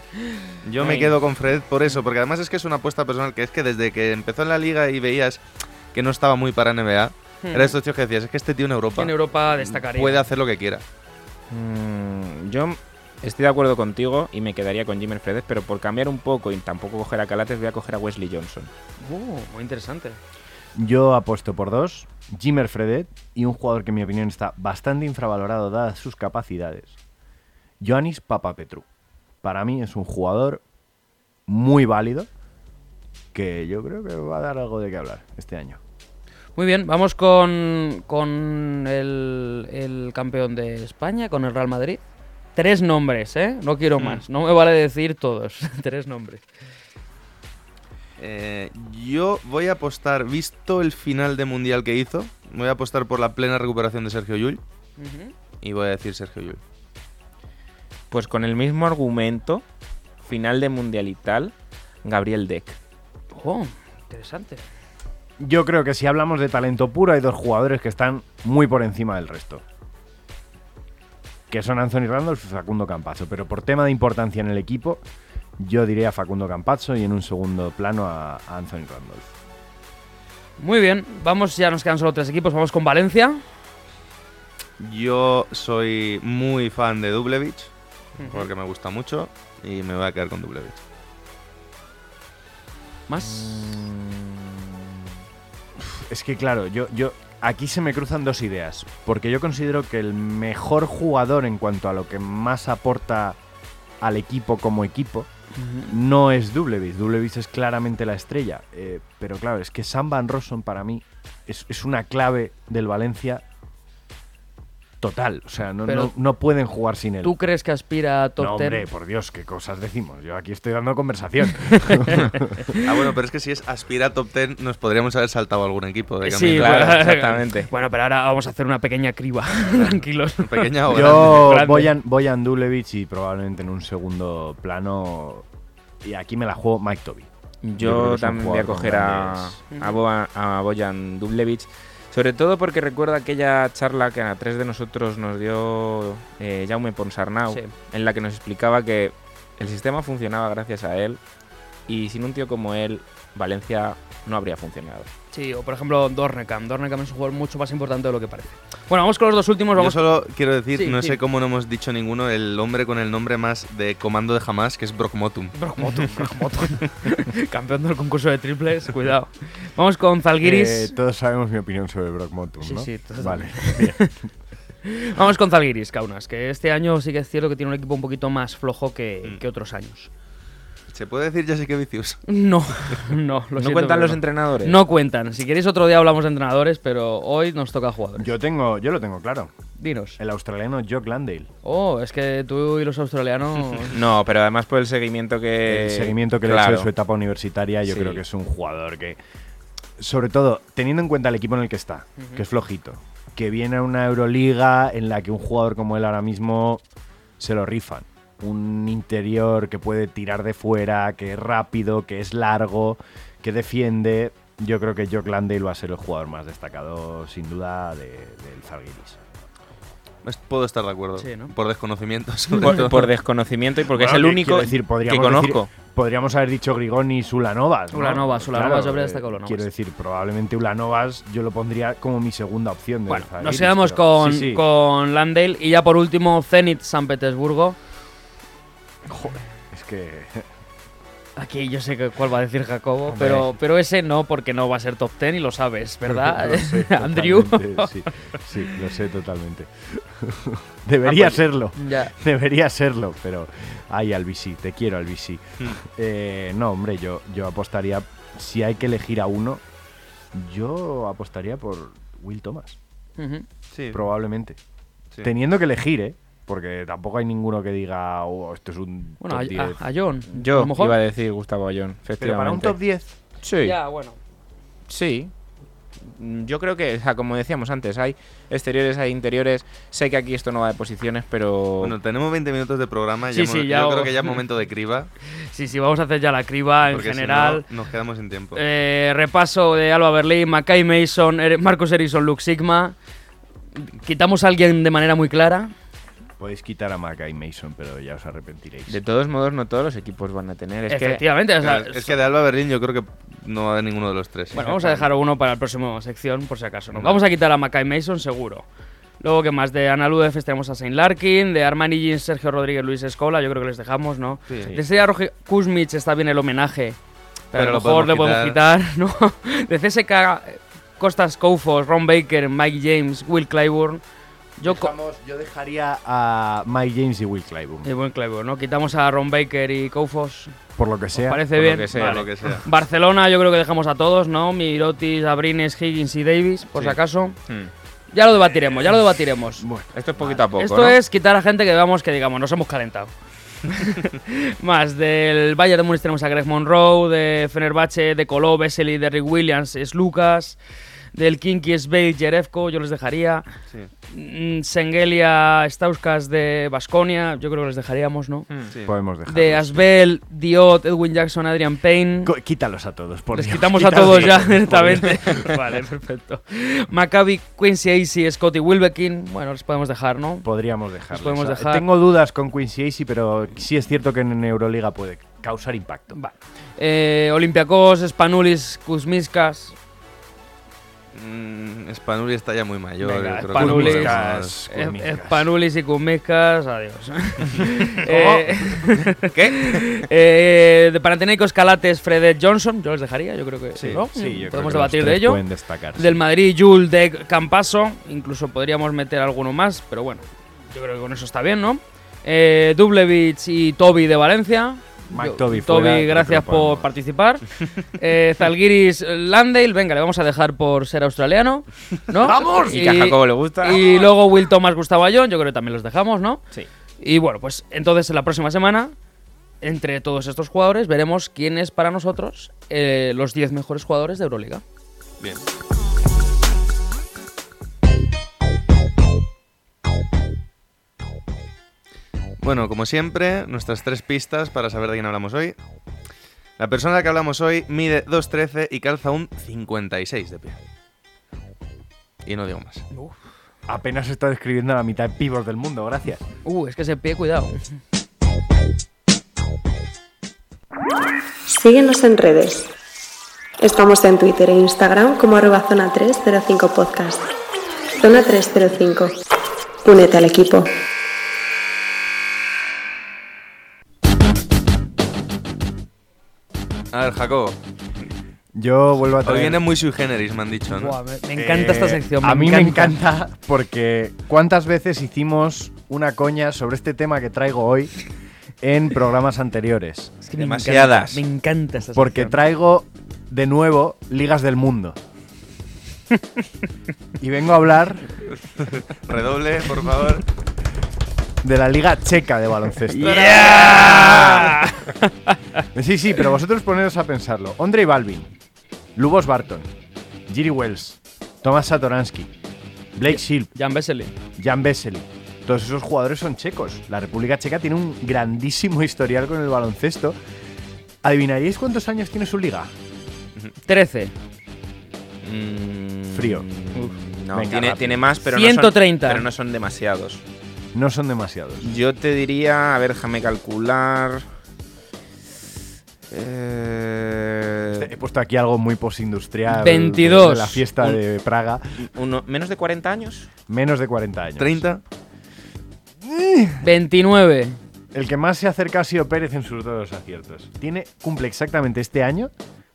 <laughs> Yo me quedo con Fred por eso, porque además es que es una apuesta personal, que es que desde que empezó en la liga y veías que no estaba muy para NBA, era estos tíos que decías, es que este tío en Europa en Europa destacaría. puede hacer lo que quiera. Mm, yo estoy de acuerdo contigo y me quedaría con Jimmer Fredes, pero por cambiar un poco y tampoco coger a Calates, voy a coger a Wesley Johnson. Uh, muy interesante. Yo apuesto por dos, Jimmer Fredet y un jugador que en mi opinión está bastante infravalorado dadas sus capacidades, Ioannis Papapetru. Para mí es un jugador muy válido que yo creo que va a dar algo de qué hablar este año. Muy bien, vamos con, con el, el campeón de España, con el Real Madrid. Tres nombres, ¿eh? No quiero más. No me vale decir todos. <laughs> Tres nombres. Eh, yo voy a apostar, visto el final de Mundial que hizo, voy a apostar por la plena recuperación de Sergio Llull y voy a decir Sergio Llull. Pues con el mismo argumento, final de Mundial y tal, Gabriel Deck. Oh, interesante. Yo creo que si hablamos de talento puro, hay dos jugadores que están muy por encima del resto. Que son Anthony Randolph y Facundo Campazzo. Pero por tema de importancia en el equipo, yo diría a Facundo Campazzo y en un segundo plano a, a Anthony Randolph. Muy bien, vamos, ya nos quedan solo tres equipos, vamos con Valencia. Yo soy muy fan de Dublevich, porque me gusta mucho, y me voy a quedar con Dublevich. ¿Más? Es que claro, yo, yo aquí se me cruzan dos ideas. Porque yo considero que el mejor jugador en cuanto a lo que más aporta al equipo como equipo no es Dublevich. Dublevich es claramente la estrella. Eh, pero claro, es que Sam Van Rosson para mí es, es una clave del Valencia total. O sea, no, no, no pueden jugar sin él. ¿Tú crees que aspira a top no, 10? hombre, por Dios, qué cosas decimos. Yo aquí estoy dando conversación. <laughs> Ah, bueno, pero es que si es aspira a top 10, nos podríamos haber saltado algún equipo de Sí. Claro, <laughs> exactamente. Bueno, pero ahora vamos a hacer una pequeña criba. <laughs> Tranquilos. Pequeña o Yo grande. voy a, voy a Dublevich y probablemente en un segundo plano. Y aquí me la juego Mike Toby. Yo también voy a coger a, a, Bojan Dublevich. Sobre todo porque recuerdo aquella charla que a tres de nosotros nos dio eh, Jaume Ponsarnau, Sí. en la que nos explicaba que el sistema funcionaba gracias a él y sin un tío como él, Valencia no habría funcionado. Sí, o por ejemplo Dornekam. Dornekam es un jugador mucho más importante de lo que parece. Bueno, vamos con los dos últimos. Yo Vamos solo quiero decir, Sí, no sí. sé cómo no hemos dicho ninguno, el hombre con el nombre más de comando de jamás, que es Brock Motum. Brockmotum, Brockmotum. <laughs> Campeón del concurso de triples, cuidado. Vamos con Zalgiris. Eh, todos sabemos mi opinión sobre Brock Motum, Sí, ¿no? sí, todos Vale. <laughs> Vamos con Zalgiris, Kaunas, que este año sí que es cierto que tiene un equipo un poquito más flojo que, Mm. que otros años. ¿Se puede decir Jessica Vicius? No, <laughs> no, lo ¿No cuentan los no. entrenadores? No cuentan. Si queréis otro día hablamos de entrenadores, pero hoy nos toca jugadores. Yo tengo, yo lo tengo claro. Dinos. El australiano Jock Landale. Oh, es que tú y los australianos... <laughs> No, pero además por el seguimiento que... el seguimiento que le hecho claro. de su etapa universitaria, yo Sí. creo que es un jugador que, sobre todo, teniendo en cuenta el equipo en el que está, que es flojito, que viene a una Euroliga en la que un jugador como él ahora mismo se lo rifan. Un interior que puede tirar de fuera, que es rápido, que es largo, que defiende. Yo creo que Jock Landale va a ser el jugador más destacado, sin duda, de- del Zalgiris. Puedo estar de acuerdo. Sí, ¿no? Por desconocimiento, <laughs> sobre Por, todo. por desconocimiento y porque Bueno, es el único quiero decir, que podríamos conozco. decir- podríamos haber dicho Grigoni y Sulanovas. ¿no? Ulanovas, Ulanovas, yo habría eh, destacado Ulanovas. Quiero decir, probablemente Ulanovas yo lo pondría como mi segunda opción. de Bueno, nos quedamos pero- con, sí, sí. con Landale y ya por último Zenit San Petersburgo. Es que. <laughs> Aquí yo sé cuál va a decir Jacobo, Hombre. pero, pero ese no, porque no va a ser top 10 y lo sabes, <laughs> ¿verdad? Lo sé <laughs> Andrew. Sí, sí, lo sé totalmente. Debería Ah, pues- serlo. ya. Debería serlo, pero. Ay, Albisi, te quiero, Albisi. Hmm. Eh, no, hombre, yo, yo apostaría. Si hay que elegir a uno, yo apostaría por Will Thomas. Sí, Probablemente. sí. Teniendo que elegir, ¿eh? Porque tampoco hay ninguno que diga, oh, esto es un Bueno, top a, 10. a- a John. a Yo lo mejor. iba a decir Gustavo Ayón, Pero para un top 10. Sí, Ya, bueno. sí. Yo creo que, o sea, como decíamos antes, hay exteriores, hay interiores. Sé que aquí esto no va de posiciones, pero... Bueno, tenemos 20 minutos de programa. Sí, ya sí, hemos- ya yo o- creo que ya es momento de criba. <laughs> Sí, sí, vamos a hacer ya la criba en porque si general. no, nos quedamos sin tiempo. Eh, repaso de Alba Berlín, Mackay Mason, Ere- Marcus Erison, Luke Sigma. Quitamos a alguien de manera muy clara. Podéis quitar a Mackay Mason, pero ya os arrepentiréis. De todos modos, no todos los equipos van a tener. Es que Efectivamente. o sea, es que de Alba Berlín yo creo que no va a haber ninguno de los tres. Bueno, vamos a dejar uno para la próxima sección, por si acaso. ¿no? Vamos a quitar a Mackay Mason, seguro. Luego, ¿qué más? De Analu Efes tenemos a Saint Larkin, de Armani Jeans, Sergio Rodríguez, Luis Escola, yo creo que les dejamos, ¿no? Sí. De Estrella Roja Kuzmich está bien el homenaje, pero, Pero a lo lo mejor le podemos quitar, <laughs> ¿no? De CSK, Costas Koufos, Ron Baker, Mike James, Will Clyburn. Yo, Dejamos- yo dejaría a Mike James y Will Clyburn. y Will Clyburn, ¿no? Quitamos a Ron Baker y Koufos. Por lo que sea. ¿Parece por lo bien? que sea, Vale. lo que sea. Barcelona, yo creo que dejamos a todos, ¿no? Mirotis, Abrines, Higgins y Davis, por Sí. si acaso. Hmm. Ya lo debatiremos, ya lo debatiremos. Esto es poquito a poco, Esto ¿no? es quitar a gente que veamos que digamos, nos hemos calentado. <laughs> Más del Bayern de Múnich tenemos a Greg Monroe, de Fenerbahce, de Coló, Vesely, de Rick Williams, es Lucas. Del Kinky Sveit Jerevko, yo les dejaría. Sí. Mm, Sengelia Stauskas de Basconia, yo creo que les dejaríamos, ¿no? Sí. Podemos dejar. De Asbel, Diot, Edwin Jackson, Adrian Payne. Quítalos a todos, por Les Dios, quitamos a todos ya <laughs> directamente. <laughs> vale, perfecto. Maccabi, Quincy Acey, Scotty Wilbekin. Bueno, les podemos dejar, ¿no? Podríamos dejarlos. podemos O sea, dejar. Tengo dudas con Quincy Acey, pero sí es cierto que en Euroliga puede causar impacto. Vale. Eh, Olympiacos, Spanulis, Kuzmiskas. Mm, Spanulis está ya muy mayor. Venga, creo que Spanulis. Eh. Spanulis y Kuzmiskas, adiós. <laughs> <laughs> Eh, <laughs> ¿Qué? eh, de Panathinaikos, Calates, Fredet Johnson. Yo les dejaría, yo creo que Sí, ¿no? sí, yo creo podemos que debatir de ello. Pueden destacar. Del Madrid, Jules de Campaso. Incluso podríamos meter alguno más, pero bueno, yo creo que con eso está bien, ¿no? Eh, Dublevich y Toby de Valencia. Mike Toby creo gracias por participar. eh, Zalgiris Landale, venga, le vamos a dejar por ser australiano, ¿no? <laughs> ¡Vamos! Y que a Jacobo le gusta. Y luego Will Thomas, Gustavo Ayón, yo creo que también los dejamos, ¿no? Sí. Y bueno, pues entonces la próxima semana, entre todos estos jugadores, veremos quién es para nosotros eh, los 10 mejores jugadores de Euroliga. Bien. Bueno, como siempre, nuestras tres pistas para saber de quién hablamos hoy. La persona de la que hablamos hoy mide 2'13 y calza un 56 de pie. Y no digo más. Apenas está describiendo a la mitad de pibos del mundo, gracias. Uh, es que ese pie, cuidado. Síguenos en redes. Estamos en Twitter e Instagram como arroba zona 305 podcast. Zona 305. Únete al equipo. A ver, Jacobo. Yo vuelvo a Hoy traer... viene muy sui generis, me han dicho, ¿no? Buah, me, me encanta esta Eh, sección. A mí me encanta porque cuántas veces hicimos una coña sobre este tema que traigo hoy en programas anteriores. Es que me Demasiadas. encanta, Me encanta esta Porque sección. traigo de nuevo ligas del mundo. <laughs> y vengo a hablar Redoble, por favor. De la liga checa de baloncesto. <laughs> Sí, sí, pero vosotros poneros a pensarlo. Ondrej Balvin, Lubos Barton, Giri Wells, Tomás Satoransky, Blake Shield, Jan Vesely. Jan Vesely. Todos esos jugadores son checos. La República Checa tiene un grandísimo historial con el baloncesto. ¿Adivinaríais cuántos años tiene su liga? 13. Mm, Frío. No, Venga, tiene, más, pero 130. No son, pero no son demasiados. No son demasiados. Yo te diría, a ver, déjame calcular. Eh, He puesto aquí algo muy postindustrial. 22. De la fiesta Un- de Praga. uno, ¿Menos de 40 años? Menos de 40 años. 30. 29. El que más se acerca ha sido Pérez en sus dos aciertos. Tiene, cumple exactamente este año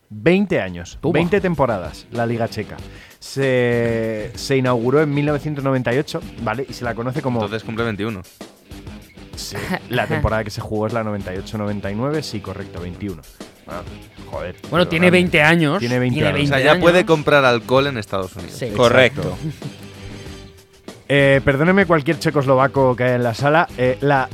20 años, Toma. 20 temporadas la Liga Checa. Se, se inauguró en 1998, ¿vale? Y se la conoce como Entonces cumple 21. Sí, la temporada que se jugó es la 98-99, sí, correcto, 21. Ah, joder. Bueno, tiene grande. 20 años. Tiene 20 años. O sea, 20 ya puede comprar alcohol en Estados Unidos. Sí. Correcto. Eh, perdóneme cualquier checoslovaco que haya en la sala. eh, la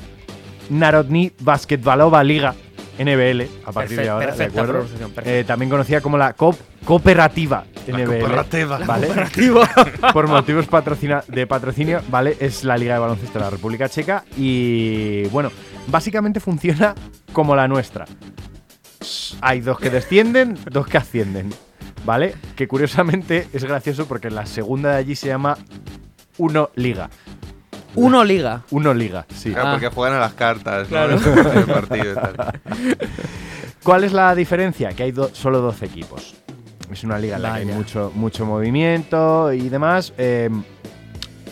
Narodni Basketbalova Liga, NBL, a partir de ahora, ¿de acuerdo? Eh, también conocida como la Coop- Cooperativa NBL. cooperativa. ¿vale? <laughs> Por motivos patrocina- de patrocinio, ¿vale? Es la Liga de Baloncesto de la República Checa y, bueno, básicamente funciona como la nuestra. Hay dos que descienden, dos que ascienden, ¿vale? Que curiosamente es gracioso porque la segunda de allí se llama Uno Liga. Uno liga. Uno Liga, sí. Claro, Ah. porque juegan a las cartas, ¿no? Claro. <laughs> En el partido y tal. <laughs> ¿Cuál es la diferencia? Que hay do- solo 12 equipos. Es una liga en la que hay mucho, mucho movimiento y demás. Eh,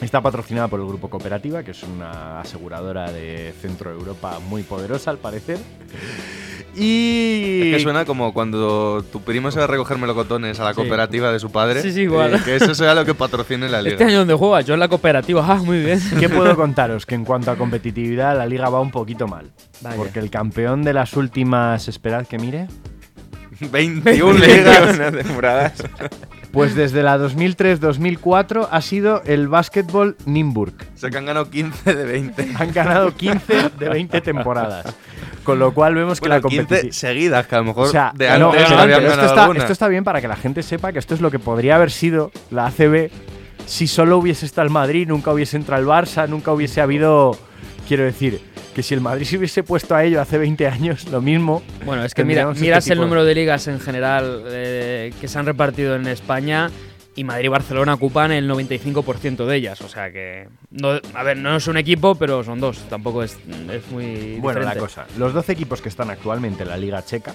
está patrocinada por el Grupo Cooperativa, que es una aseguradora de Centro Europa muy poderosa, al parecer. Y. Es que suena como cuando tu primo se va a recoger melocotones a la Sí. cooperativa de su padre. Sí, sí, igual. eh, que eso sea lo que patrocine la liga. Este año donde juega, yo en la cooperativa. Ah, muy bien. <laughs> ¿Qué puedo contaros? Que en cuanto a competitividad, la liga va un poquito mal. Vaya. Porque el campeón de las últimas. Esperad que mire. <laughs> 21 ligas. Unas <laughs> temporadas. Pues desde la 2003-2004 ha sido el Basketball Nimburg. O sea que han ganado 15 de 20. Han ganado 15 de 20 temporadas. Con lo cual vemos que la 15 competición... seguidas, que a lo mejor O sea, de no, antes no, habían pero esto, está, alguna. esto está bien para que la gente sepa que esto es lo que podría haber sido la ACB si solo hubiese estado el Madrid, nunca hubiese entrado el Barça, nunca hubiese habido. Quiero decir, que si el Madrid se hubiese puesto a ello hace 20 años, lo mismo. Bueno, es que mira, este miras el número de ligas en general eh, que se han repartido en España y Madrid y Barcelona ocupan el 95% de ellas. O sea que, no, a ver, no es un equipo, pero son dos. Tampoco es, es muy Bueno, la diferente. cosa. Los 12 equipos que están actualmente en la Liga Checa,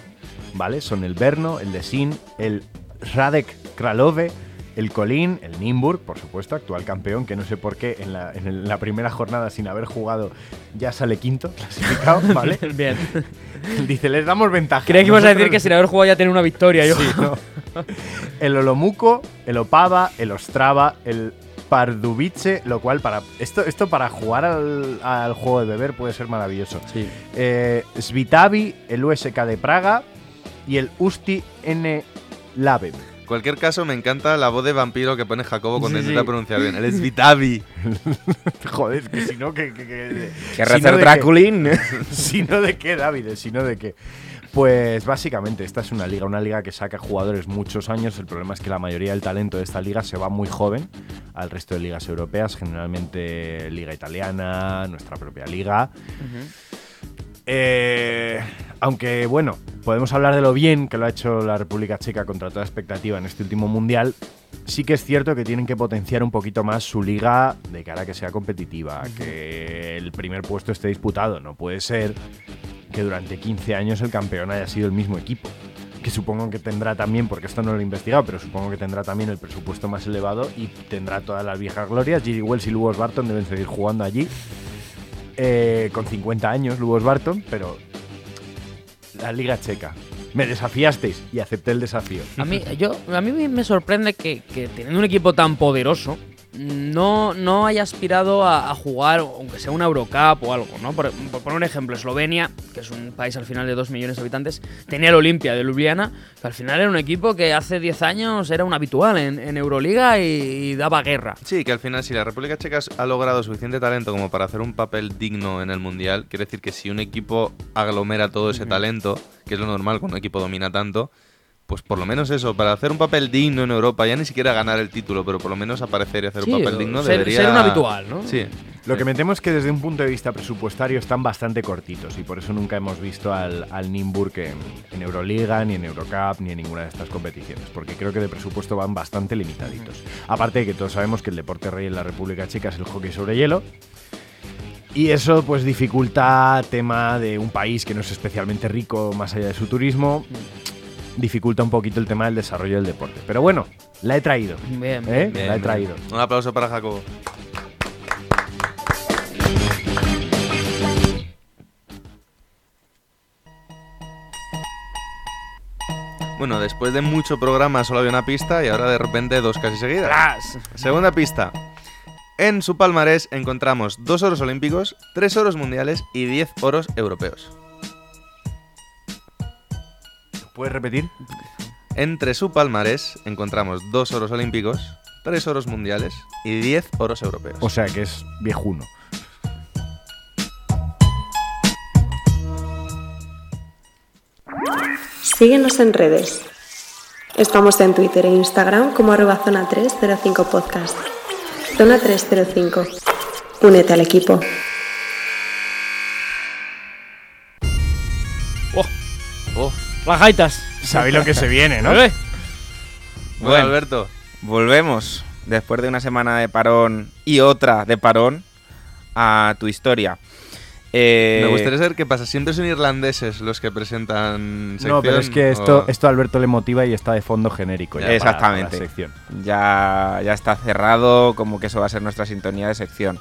¿vale? Son el Berno, el Desin, el Radek Kralove, el Kolín, el Nimburg, por supuesto, actual campeón, que no sé por qué en la, en la primera jornada sin haber jugado ya sale quinto clasificado, <laughs> ¿vale? Bien. <laughs> Dice, les damos ventaja. Creía que ibas a decir que sin haber jugado ya tiene una victoria. Yo. Sí, no. <laughs> El Olomuco, el Opava, el Ostrava, el Pardubice, lo cual para esto, esto para jugar al, al juego de beber puede ser maravilloso. Sí. Eh, Svitavi, el USK de Praga y el Usti N Labe. En cualquier caso, me encanta la voz de vampiro que pone Jacobo cuando Sí, intenta sí. pronunciar bien. El es Vitavi. <laughs> Joder, que si no, que. que, que- Que <laughs> si no de Draculín. qué. Si no de qué, David, si no de qué. Pues básicamente esta es una liga, una liga que saca jugadores muchos años. El problema es que la mayoría del talento de esta liga se va muy joven al resto de ligas europeas, generalmente liga italiana, nuestra propia liga. Eh, aunque bueno, podemos hablar de lo bien que lo ha hecho la República Checa contra toda expectativa en este último mundial. Sí que es cierto que tienen que potenciar un poquito más su liga de cara a que sea competitiva, que el primer puesto esté disputado. No puede ser que durante 15 años el campeón haya sido el mismo equipo. Que supongo que tendrá también, porque esto no lo he investigado, pero supongo que tendrá también el presupuesto más elevado y tendrá todas las viejas glorias. Giri Wells y Lugos Barton deben seguir jugando allí. Eh, con 50 años, Lugos Barton, pero la Liga Checa. Me desafiasteis y acepté el desafío. A mí, yo, a mí me sorprende que, que teniendo un equipo tan poderoso no, no haya aspirado a, a jugar, aunque sea una Eurocup o algo, ¿no? Por, por poner un ejemplo, Eslovenia, que es un país al final de 2 millones de habitantes, tenía el Olimpia de Ljubljana, que al final era un equipo que hace 10 años era un habitual en, en Euroliga y, y daba guerra. Sí, que al final, si la República Checa ha logrado suficiente talento como para hacer un papel digno en el Mundial, quiere decir que si un equipo aglomera todo ese talento, que es lo normal cuando un equipo domina tanto, pues por lo menos eso, para hacer un papel digno en Europa, ya ni siquiera ganar el título, pero por lo menos aparecer y hacer Sí, un papel digno ser- debería... ser un habitual, ¿no? Sí. Lo que me temo es que desde un punto de vista presupuestario están bastante cortitos y por eso nunca hemos visto al, al Nimburg en, en Euroliga, ni en Eurocup, ni en ninguna de estas competiciones, porque creo que de presupuesto van bastante limitaditos. Aparte de que todos sabemos que el deporte rey en la República Checa es el hockey sobre hielo. Y eso pues dificulta tema de un país que no es especialmente rico más allá de su turismo, dificulta un poquito el tema del desarrollo del deporte. Pero bueno, la he traído. Bien, ¿eh? Bien, la he bien. traído. Un aplauso para Jacobo. Bueno, después de mucho programa solo había una pista y ahora de repente dos casi seguidas. ¡Tras! Segunda pista. En su palmarés encontramos dos oros olímpicos, tres oros mundiales y diez oros europeos. ¿Puedes repetir? Entre su palmarés encontramos dos oros olímpicos, tres oros mundiales y diez oros europeos. O sea que es viejuno. Síguenos en redes. Estamos en Twitter e Instagram como arroba zona 305 podcast. Zona 305. Únete al equipo. Las gaitas. Sabéis lo que se viene, ¿no? <laughs> ¿Eh? bueno, Bueno. Alberto. Volvemos, después de una semana de parón y otra de parón, a tu historia. Eh, Me gustaría saber qué pasa. ¿Siempre son irlandeses los que presentan sección? No, pero es que esto, o- esto a Alberto le motiva y está de fondo genérico. ya Exactamente. para la sección. ya, ya está cerrado, como que eso va a ser nuestra sintonía de sección.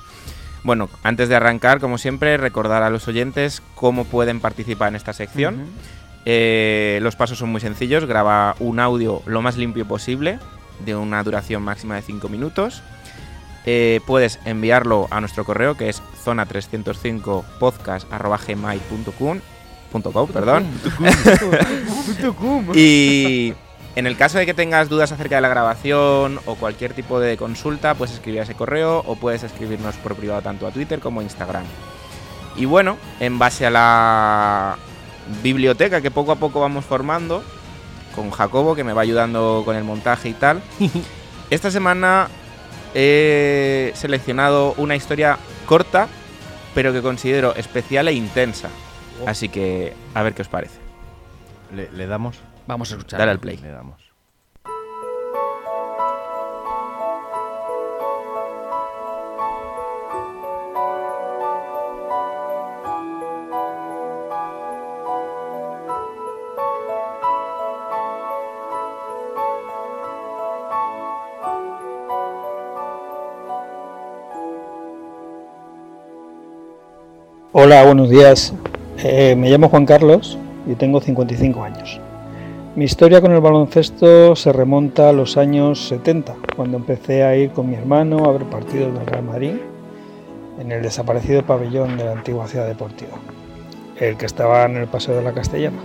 Bueno, antes de arrancar, como siempre, recordar a los oyentes cómo pueden participar en esta sección. Eh, los pasos son muy sencillos. Graba un audio lo más limpio posible, de una duración máxima de 5 minutos. Eh, puedes enviarlo a nuestro correo que es zona305 podcast.gmail.com perdón. <laughs> y en el caso de que tengas dudas acerca de la grabación o cualquier tipo de consulta, puedes escribir a ese correo o puedes escribirnos por privado tanto a Twitter como a Instagram. Y bueno, en base a la biblioteca que poco a poco vamos formando, con Jacobo, que me va ayudando con el montaje y tal, <laughs> esta semana he seleccionado una historia corta, pero que considero especial e intensa. Así que, a ver qué os parece. ¿Le, le damos? Vamos a escuchar. Dale al play. Le damos. Hola, buenos días. Eh, me llamo Juan Carlos y tengo 55 años. Mi historia con el baloncesto se remonta a los años 70, cuando empecé a ir con mi hermano a ver partidos del Real Madrid en el desaparecido pabellón de la antigua ciudad deportiva, el que estaba en el Paseo de la Castellana.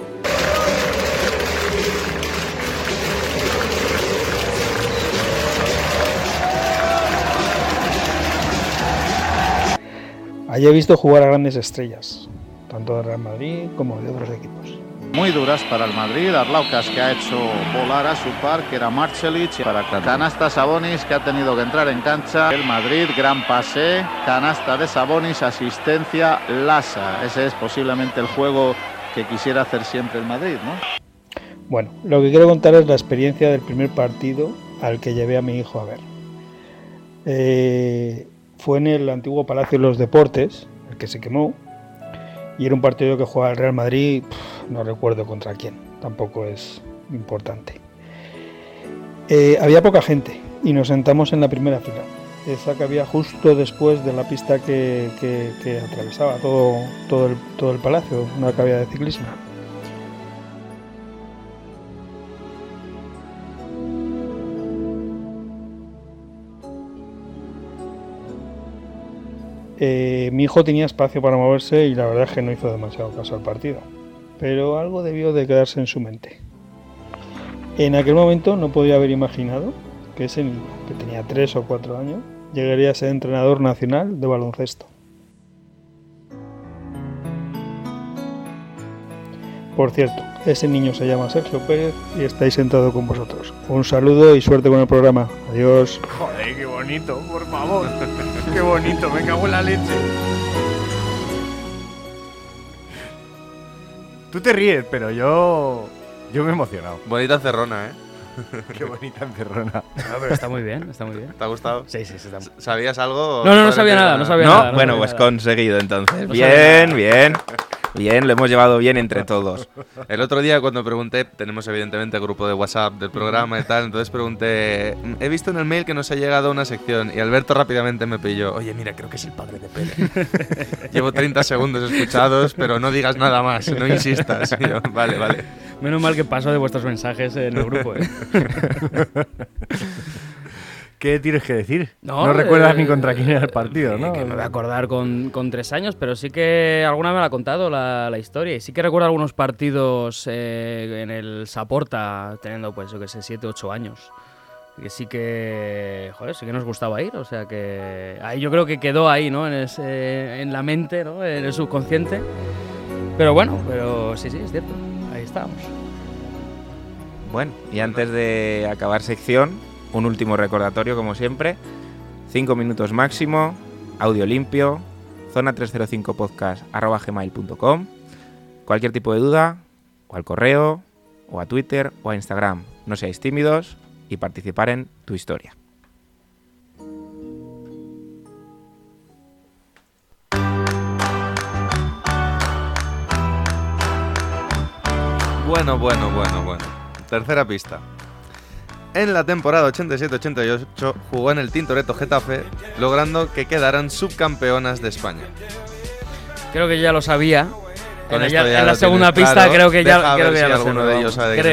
Allí he visto jugar a grandes estrellas, tanto de Real Madrid como de otros equipos. Muy duras para el Madrid, Arlaucas que ha hecho volar a su par, que era Marcelich, para canasta Sabonis que ha tenido que entrar en cancha, el Madrid, gran pase, canasta de Sabonis, asistencia Lasa. Ese es posiblemente el juego que quisiera hacer siempre el Madrid, ¿no? Bueno, lo que quiero contar es la experiencia del primer partido al que llevé a mi hijo a ver. Eh, fue en el antiguo Palacio de los Deportes, el que se quemó, y era un partido que jugaba el Real Madrid, no recuerdo contra quién, tampoco es importante. Eh, había poca gente y nos sentamos en la primera fila, esa que había justo después de la pista que, atravesaba todo, todo, el, todo el palacio, una cabina de ciclismo. Eh, mi hijo tenía espacio para moverse y la verdad es que no hizo demasiado caso al partido, pero algo debió de quedarse en su mente. En aquel momento no podía haber imaginado que ese niño, que tenía 3 o 4 años, llegaría a ser entrenador nacional de baloncesto. Por cierto, ese niño se llama Sergio Pérez y estáis sentado con vosotros. Un saludo y suerte con el programa. Adiós. Joder, qué bonito, por favor. <laughs> qué bonito, me cago en la leche. Tú te ríes, pero yo. Yo me he emocionado. Bonita cerrona, ¿eh? <laughs> Qué bonita encerrona. No, pero está muy bien, está muy bien. ¿Te ha gustado? Sí, sí, sí. Está... ¿Sabías algo? No, no, no sabía nada, no sabía ¿No? nada. bueno, sabía pues nada. conseguido entonces. No bien, bien. Bien, lo hemos llevado bien entre <laughs> todos. El otro día cuando pregunté, tenemos evidentemente grupo de WhatsApp del programa y tal, entonces pregunté, he visto en el mail que nos ha llegado una sección y Alberto rápidamente me pilló, oye mira, creo que es el padre de Pele. <laughs> Llevo 30 segundos escuchados, pero no digas nada más, no insistas. Yo, <laughs> vale, vale. Menos mal que paso de vuestros mensajes en el grupo, ¿eh? ¿Qué tienes que decir? No, No, recuerdas eh, ni contra quién era el partido, ¿no? Que me voy a acordar con, con tres años, pero sí que alguna vez me la ha contado la, la historia. Y sí que recuerdo algunos partidos eh, en el Saporta, teniendo, pues, yo que sé, siete, ocho años. Que sí que, joder, sí que nos gustaba ir. O sea que ahí yo creo que quedó ahí, ¿no? En, ese, en la mente, ¿no? En el subconsciente. Pero bueno, pero sí, sí, es cierto. Ahí estábamos. Bueno, y antes de acabar sección, un último recordatorio, como siempre. Cinco minutos máximo, audio limpio, zona 305 podcast arroba gmail.com. Cualquier tipo de duda, o al correo, o a Twitter, o a Instagram. No seáis tímidos y participar en tu historia. Bueno, bueno, bueno, bueno. Tercera pista. En la temporada 87-88 jugó en el Tintoretto Getafe, logrando que quedaran subcampeonas de España. Creo que ya lo sabía. Con En, ya- ya la segunda tienes pista claro. creo que ya, Deja a creo ver que ya si lo sé, alguno de ellos sabe de qué ¿eh?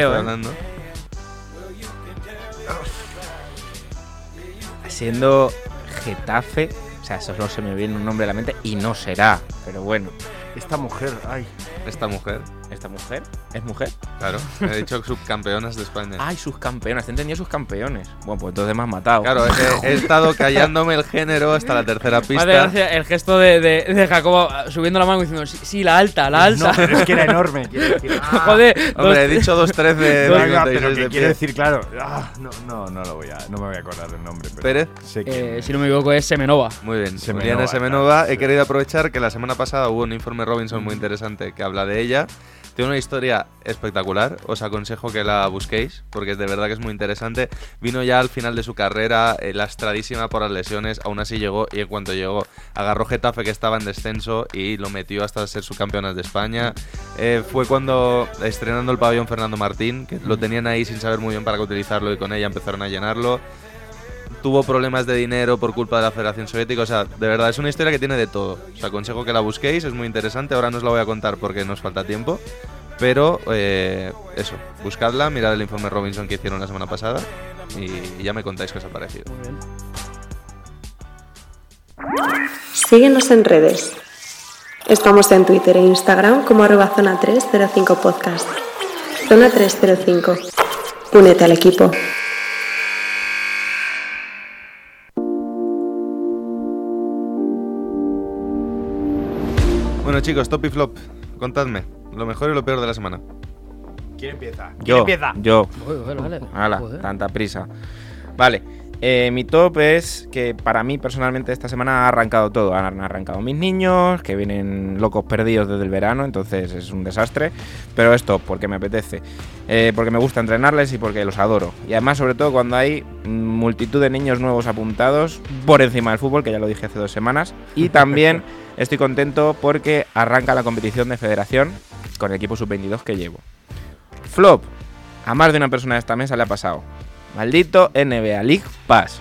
Siendo Getafe, o sea, eso no se me viene un nombre a la mente y no será, pero bueno. Esta mujer, ay. Esta mujer. ¿Esta mujer? ¿Es mujer? Claro, he dicho <laughs> subcampeonas de España. Ay, sus campeonas, te entendía sus campeones. Bueno, pues entonces me has matado. Claro, que he estado callándome el género hasta la tercera pista. gracia el gesto de, de, de Jacobo ah, subiendo la mano y diciendo, sí, sí, la alta, la alta. No, pero es que era enorme. <laughs> decir. Ah, Joder, Hombre, he dos- dicho 2-13 de <laughs> venga, 56 pero de que pie. quiero decir, claro. ah, no, no, no lo voy a, no me voy a acordar del nombre. Pero Pérez. Sé que eh, si no me equivoco, es Semenova. Muy bien, Semenova, Juliana claro. Semenova. He querido aprovechar que la semana pasada hubo un informe Robinson muy interesante que habla de ella. Tiene una historia espectacular, os aconsejo que la busquéis porque de verdad que es muy interesante. Vino ya al final de su carrera, eh, lastradísima por las lesiones, aún así llegó y en cuanto llegó agarró Getafe que estaba en descenso y lo metió hasta ser subcampeonas de España. Eh, fue cuando, estrenando el pabellón Fernando Martín, que lo tenían ahí sin saber muy bien para qué utilizarlo y con ella empezaron a llenarlo tuvo problemas de dinero por culpa de la Federación Soviética. O sea, de verdad, es una historia que tiene de todo. Os aconsejo que la busquéis, es muy interesante. Ahora no os la voy a contar porque nos falta tiempo. Pero eh, eso, buscadla, mirad el informe Robinson que hicieron la semana pasada y ya me contáis qué os ha parecido. Síguenos en redes. Estamos en Twitter e Instagram como arroba zona 305 podcast. Zona 305. Únete al equipo. Bueno, chicos, top y flop, contadme lo mejor y lo peor de la semana. ¿Quién empieza? ¿Quién Yo, empieza? yo. Vale, vale. Joder. tanta prisa. Vale, eh, mi top es que para mí personalmente esta semana ha arrancado todo. Han arrancado mis niños, que vienen locos perdidos desde el verano, entonces es un desastre. Pero esto, porque me apetece. Eh, porque me gusta entrenarles y porque los adoro. Y además, sobre todo, cuando hay multitud de niños nuevos apuntados por encima del fútbol, que ya lo dije hace dos semanas. Y <laughs> también estoy contento porque arranca la competición de federación con el equipo sub-22 que llevo. Flop. A más de una persona de esta mesa le ha pasado. Maldito NBA League Pass.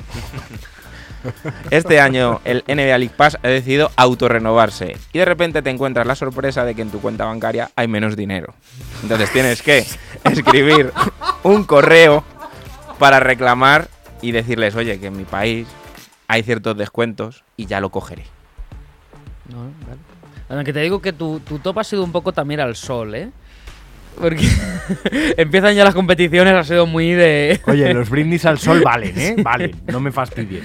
Este año el NBA League Pass ha decidido autorrenovarse y de repente te encuentras la sorpresa de que en tu cuenta bancaria hay menos dinero. Entonces tienes que escribir un correo para reclamar y decirles, oye, que en mi país hay ciertos descuentos y ya lo cogeré. No, vale. Aunque te digo que tu, tu top ha sido un poco también al sol, ¿eh? Porque <laughs> empiezan ya las competiciones, ha sido muy de... <laughs> Oye, los brindis al sol valen, ¿eh? Valen, no me fastidies.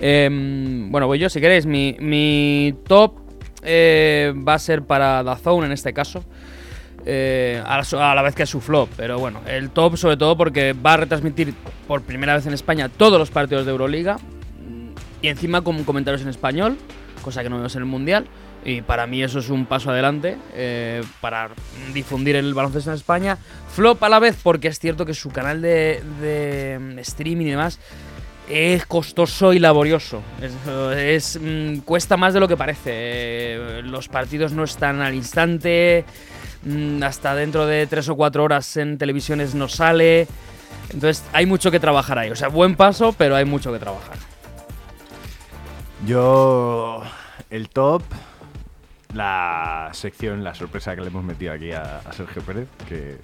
Em, bueno, voy yo, si queréis. Mi, mi top eh, va a ser para Dazone en este caso. eh, a, la, so- a la vez que su flop. Pero bueno, el top sobre todo porque va a retransmitir por primera vez en España todos los partidos de Euroliga. Y encima con comentarios en español, cosa que no vemos en el Mundial. Y para mí eso es un paso adelante eh, para difundir el baloncesto en España. Flop a la vez porque es cierto que su canal de, streaming y demás es costoso y laborioso. Es, mm, cuesta más de lo que parece. Eh, los partidos no están al instante. mm, hasta dentro de tres o cuatro horas en televisiones no sale. Entonces hay mucho que trabajar ahí. O sea, buen paso, pero hay mucho que trabajar. Yo. El top. La sección, la sorpresa que le hemos metido aquí a, a Sergio Pérez, que,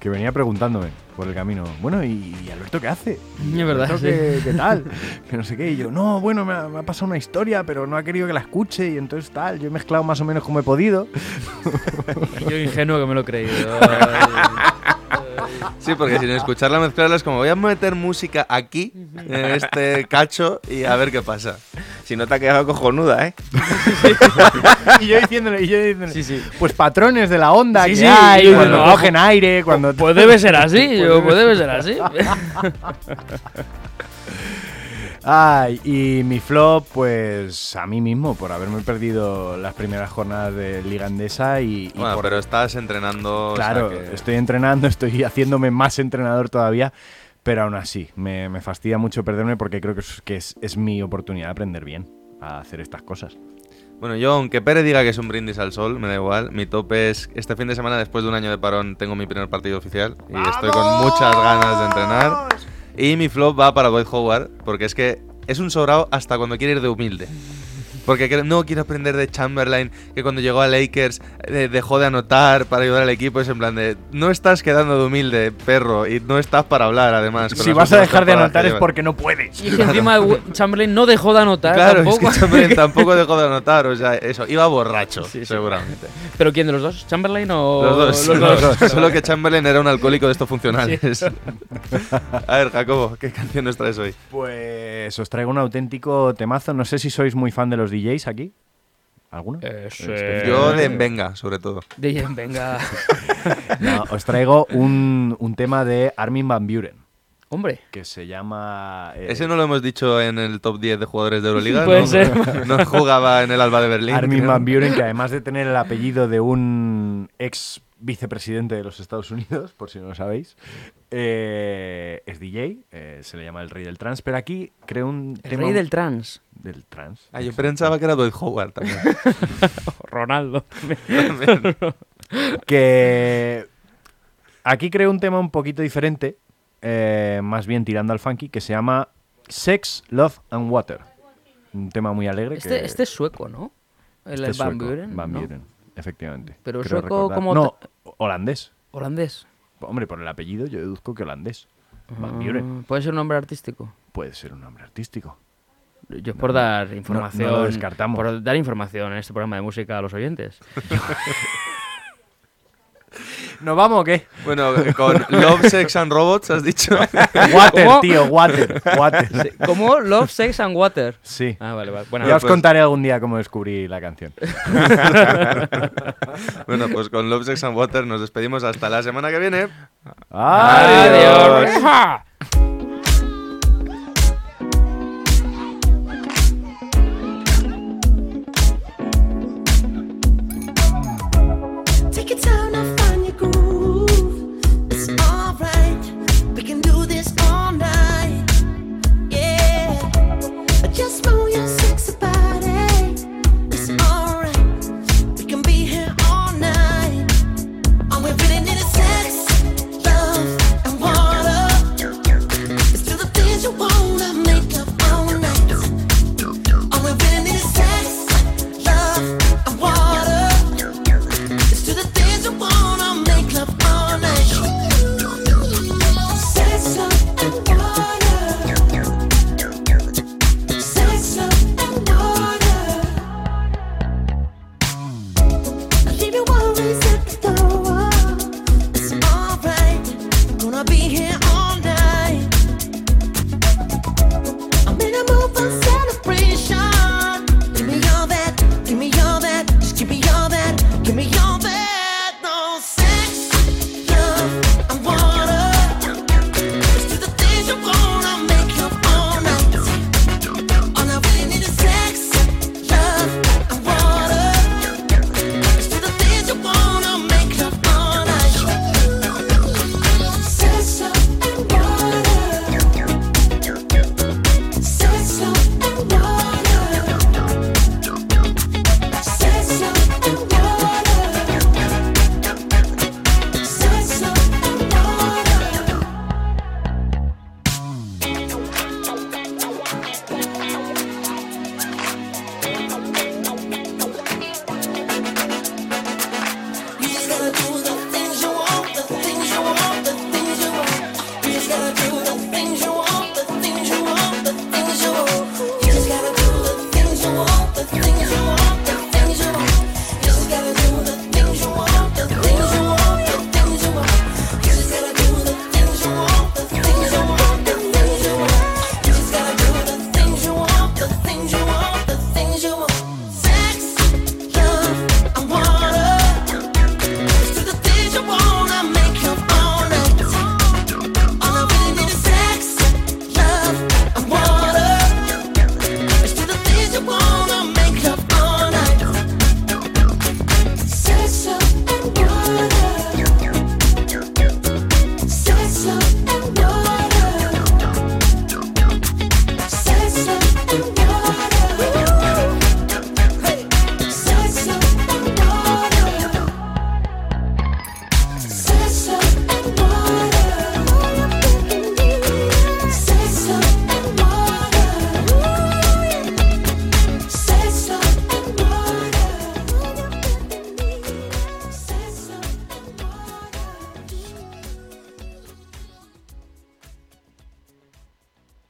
que venía preguntándome por el camino. Bueno, ¿y, y Alberto qué hace? ¿Y Es verdad, Alberto sí. ¿qué, qué tal? <laughs> que no sé qué. Y yo, no, bueno, me ha, me ha pasado una historia, pero no ha querido que la escuche. Y entonces tal, yo he mezclado más o menos como he podido. <laughs> Yo ingenuo que me lo he creído. <laughs> Sí, porque sin escucharla mezclarla es como voy a meter música aquí, en este cacho, y a ver qué pasa. Si no te ha quedado cojonuda, ¿eh? <laughs> y yo diciéndole, y yo diciéndole, Sí, sí. pues patrones de la onda Sí, que sí, hay, cuando cogen aire, cuando... Pues debe ser así, <laughs> yo, pues debe ser así. <laughs> Ay, y mi flop, pues a mí mismo, por haberme perdido las primeras jornadas de Liga Andesa y, y Bueno, por- pero estás entrenando. o sea Claro, que- estoy entrenando, <laughs> estoy haciéndome más entrenador todavía, pero aún así, me, me fastidia mucho perderme porque creo que, es, que es, es mi oportunidad de aprender bien a hacer estas cosas. Bueno, yo, aunque Pérez diga que es un brindis al sol, me da igual. Mi tope es este fin de semana, después de un año de parón, tengo mi primer partido oficial y estoy con muchas ganas de entrenar. Y mi flop va para Boyd Howard, porque es que es un sobrado hasta cuando quiere ir de humilde. Porque que- no quiero aprender de Chamberlain, que cuando llegó a Lakers eh, dejó de anotar para ayudar al equipo. Es en plan de, no estás quedando de humilde, perro, y no estás para hablar, además. Si vas a dejar de anotar es porque no puedes. Y encima Chamberlain no dejó de anotar Claro, tampoco. es que Chamberlain <laughs> tampoco dejó de anotar, o sea, eso, iba borracho, seguramente. ¿Pero quién de los dos? ¿Chamberlain o Los dos, los <laughs> los dos? dos. Solo que Chamberlain era un alcohólico de estos funcionales. <laughs> A ver, Jacobo, ¿qué canción nos traes hoy? Pues os traigo un auténtico temazo. No sé si sois muy fan de los DJs aquí. ¿Alguno? Eh, Yo de Venga, sobre todo. DJ, venga. <laughs> No, os traigo un, un tema de Armin Van Buren. Hombre. Que se llama. eh, Ese no lo hemos dicho en el top 10 de jugadores de Euroliga. Puede ¿no? ser. No jugaba en el Alba de Berlín. Armin creo. Van Buren, que además de tener el apellido de un ex vicepresidente de los Estados Unidos, por si no lo sabéis, eh, es DJ, eh, se le llama el rey del trans, pero aquí creo un El tema... rey del trans. Del trans. Ah, yo pensaba que era Dwight Howard también. <laughs> Ronaldo. <laughs> que aquí creo un tema un poquito diferente, eh, más bien tirando al funky, que se llama Sex, Love and Water. Un tema muy alegre. Este, que- este es sueco, ¿no? El este es Van sueco, Buren. Van ¿no? Efectivamente. Pero Creo sueco como No, holandés. Holandés. Hombre, por el apellido yo deduzco que holandés. Van Ah, Buren. Puede ser un nombre artístico. Puede ser un nombre artístico. Yo es por dar no información. lo descartamos. Por dar información en este programa de música a los oyentes. <laughs> ¿Nos vamos o qué? Bueno, con Love, Sex and Robots, has dicho. <laughs> Water, ¿Cómo? tío, water. water. ¿Cómo? Love, Sex and Water. Sí. Ah, vale, vale. Bueno, ya os pues- contaré algún día cómo descubrí la canción. <laughs> bueno, pues con Love, Sex and Water nos despedimos hasta la semana que viene. Adiós. Adiós.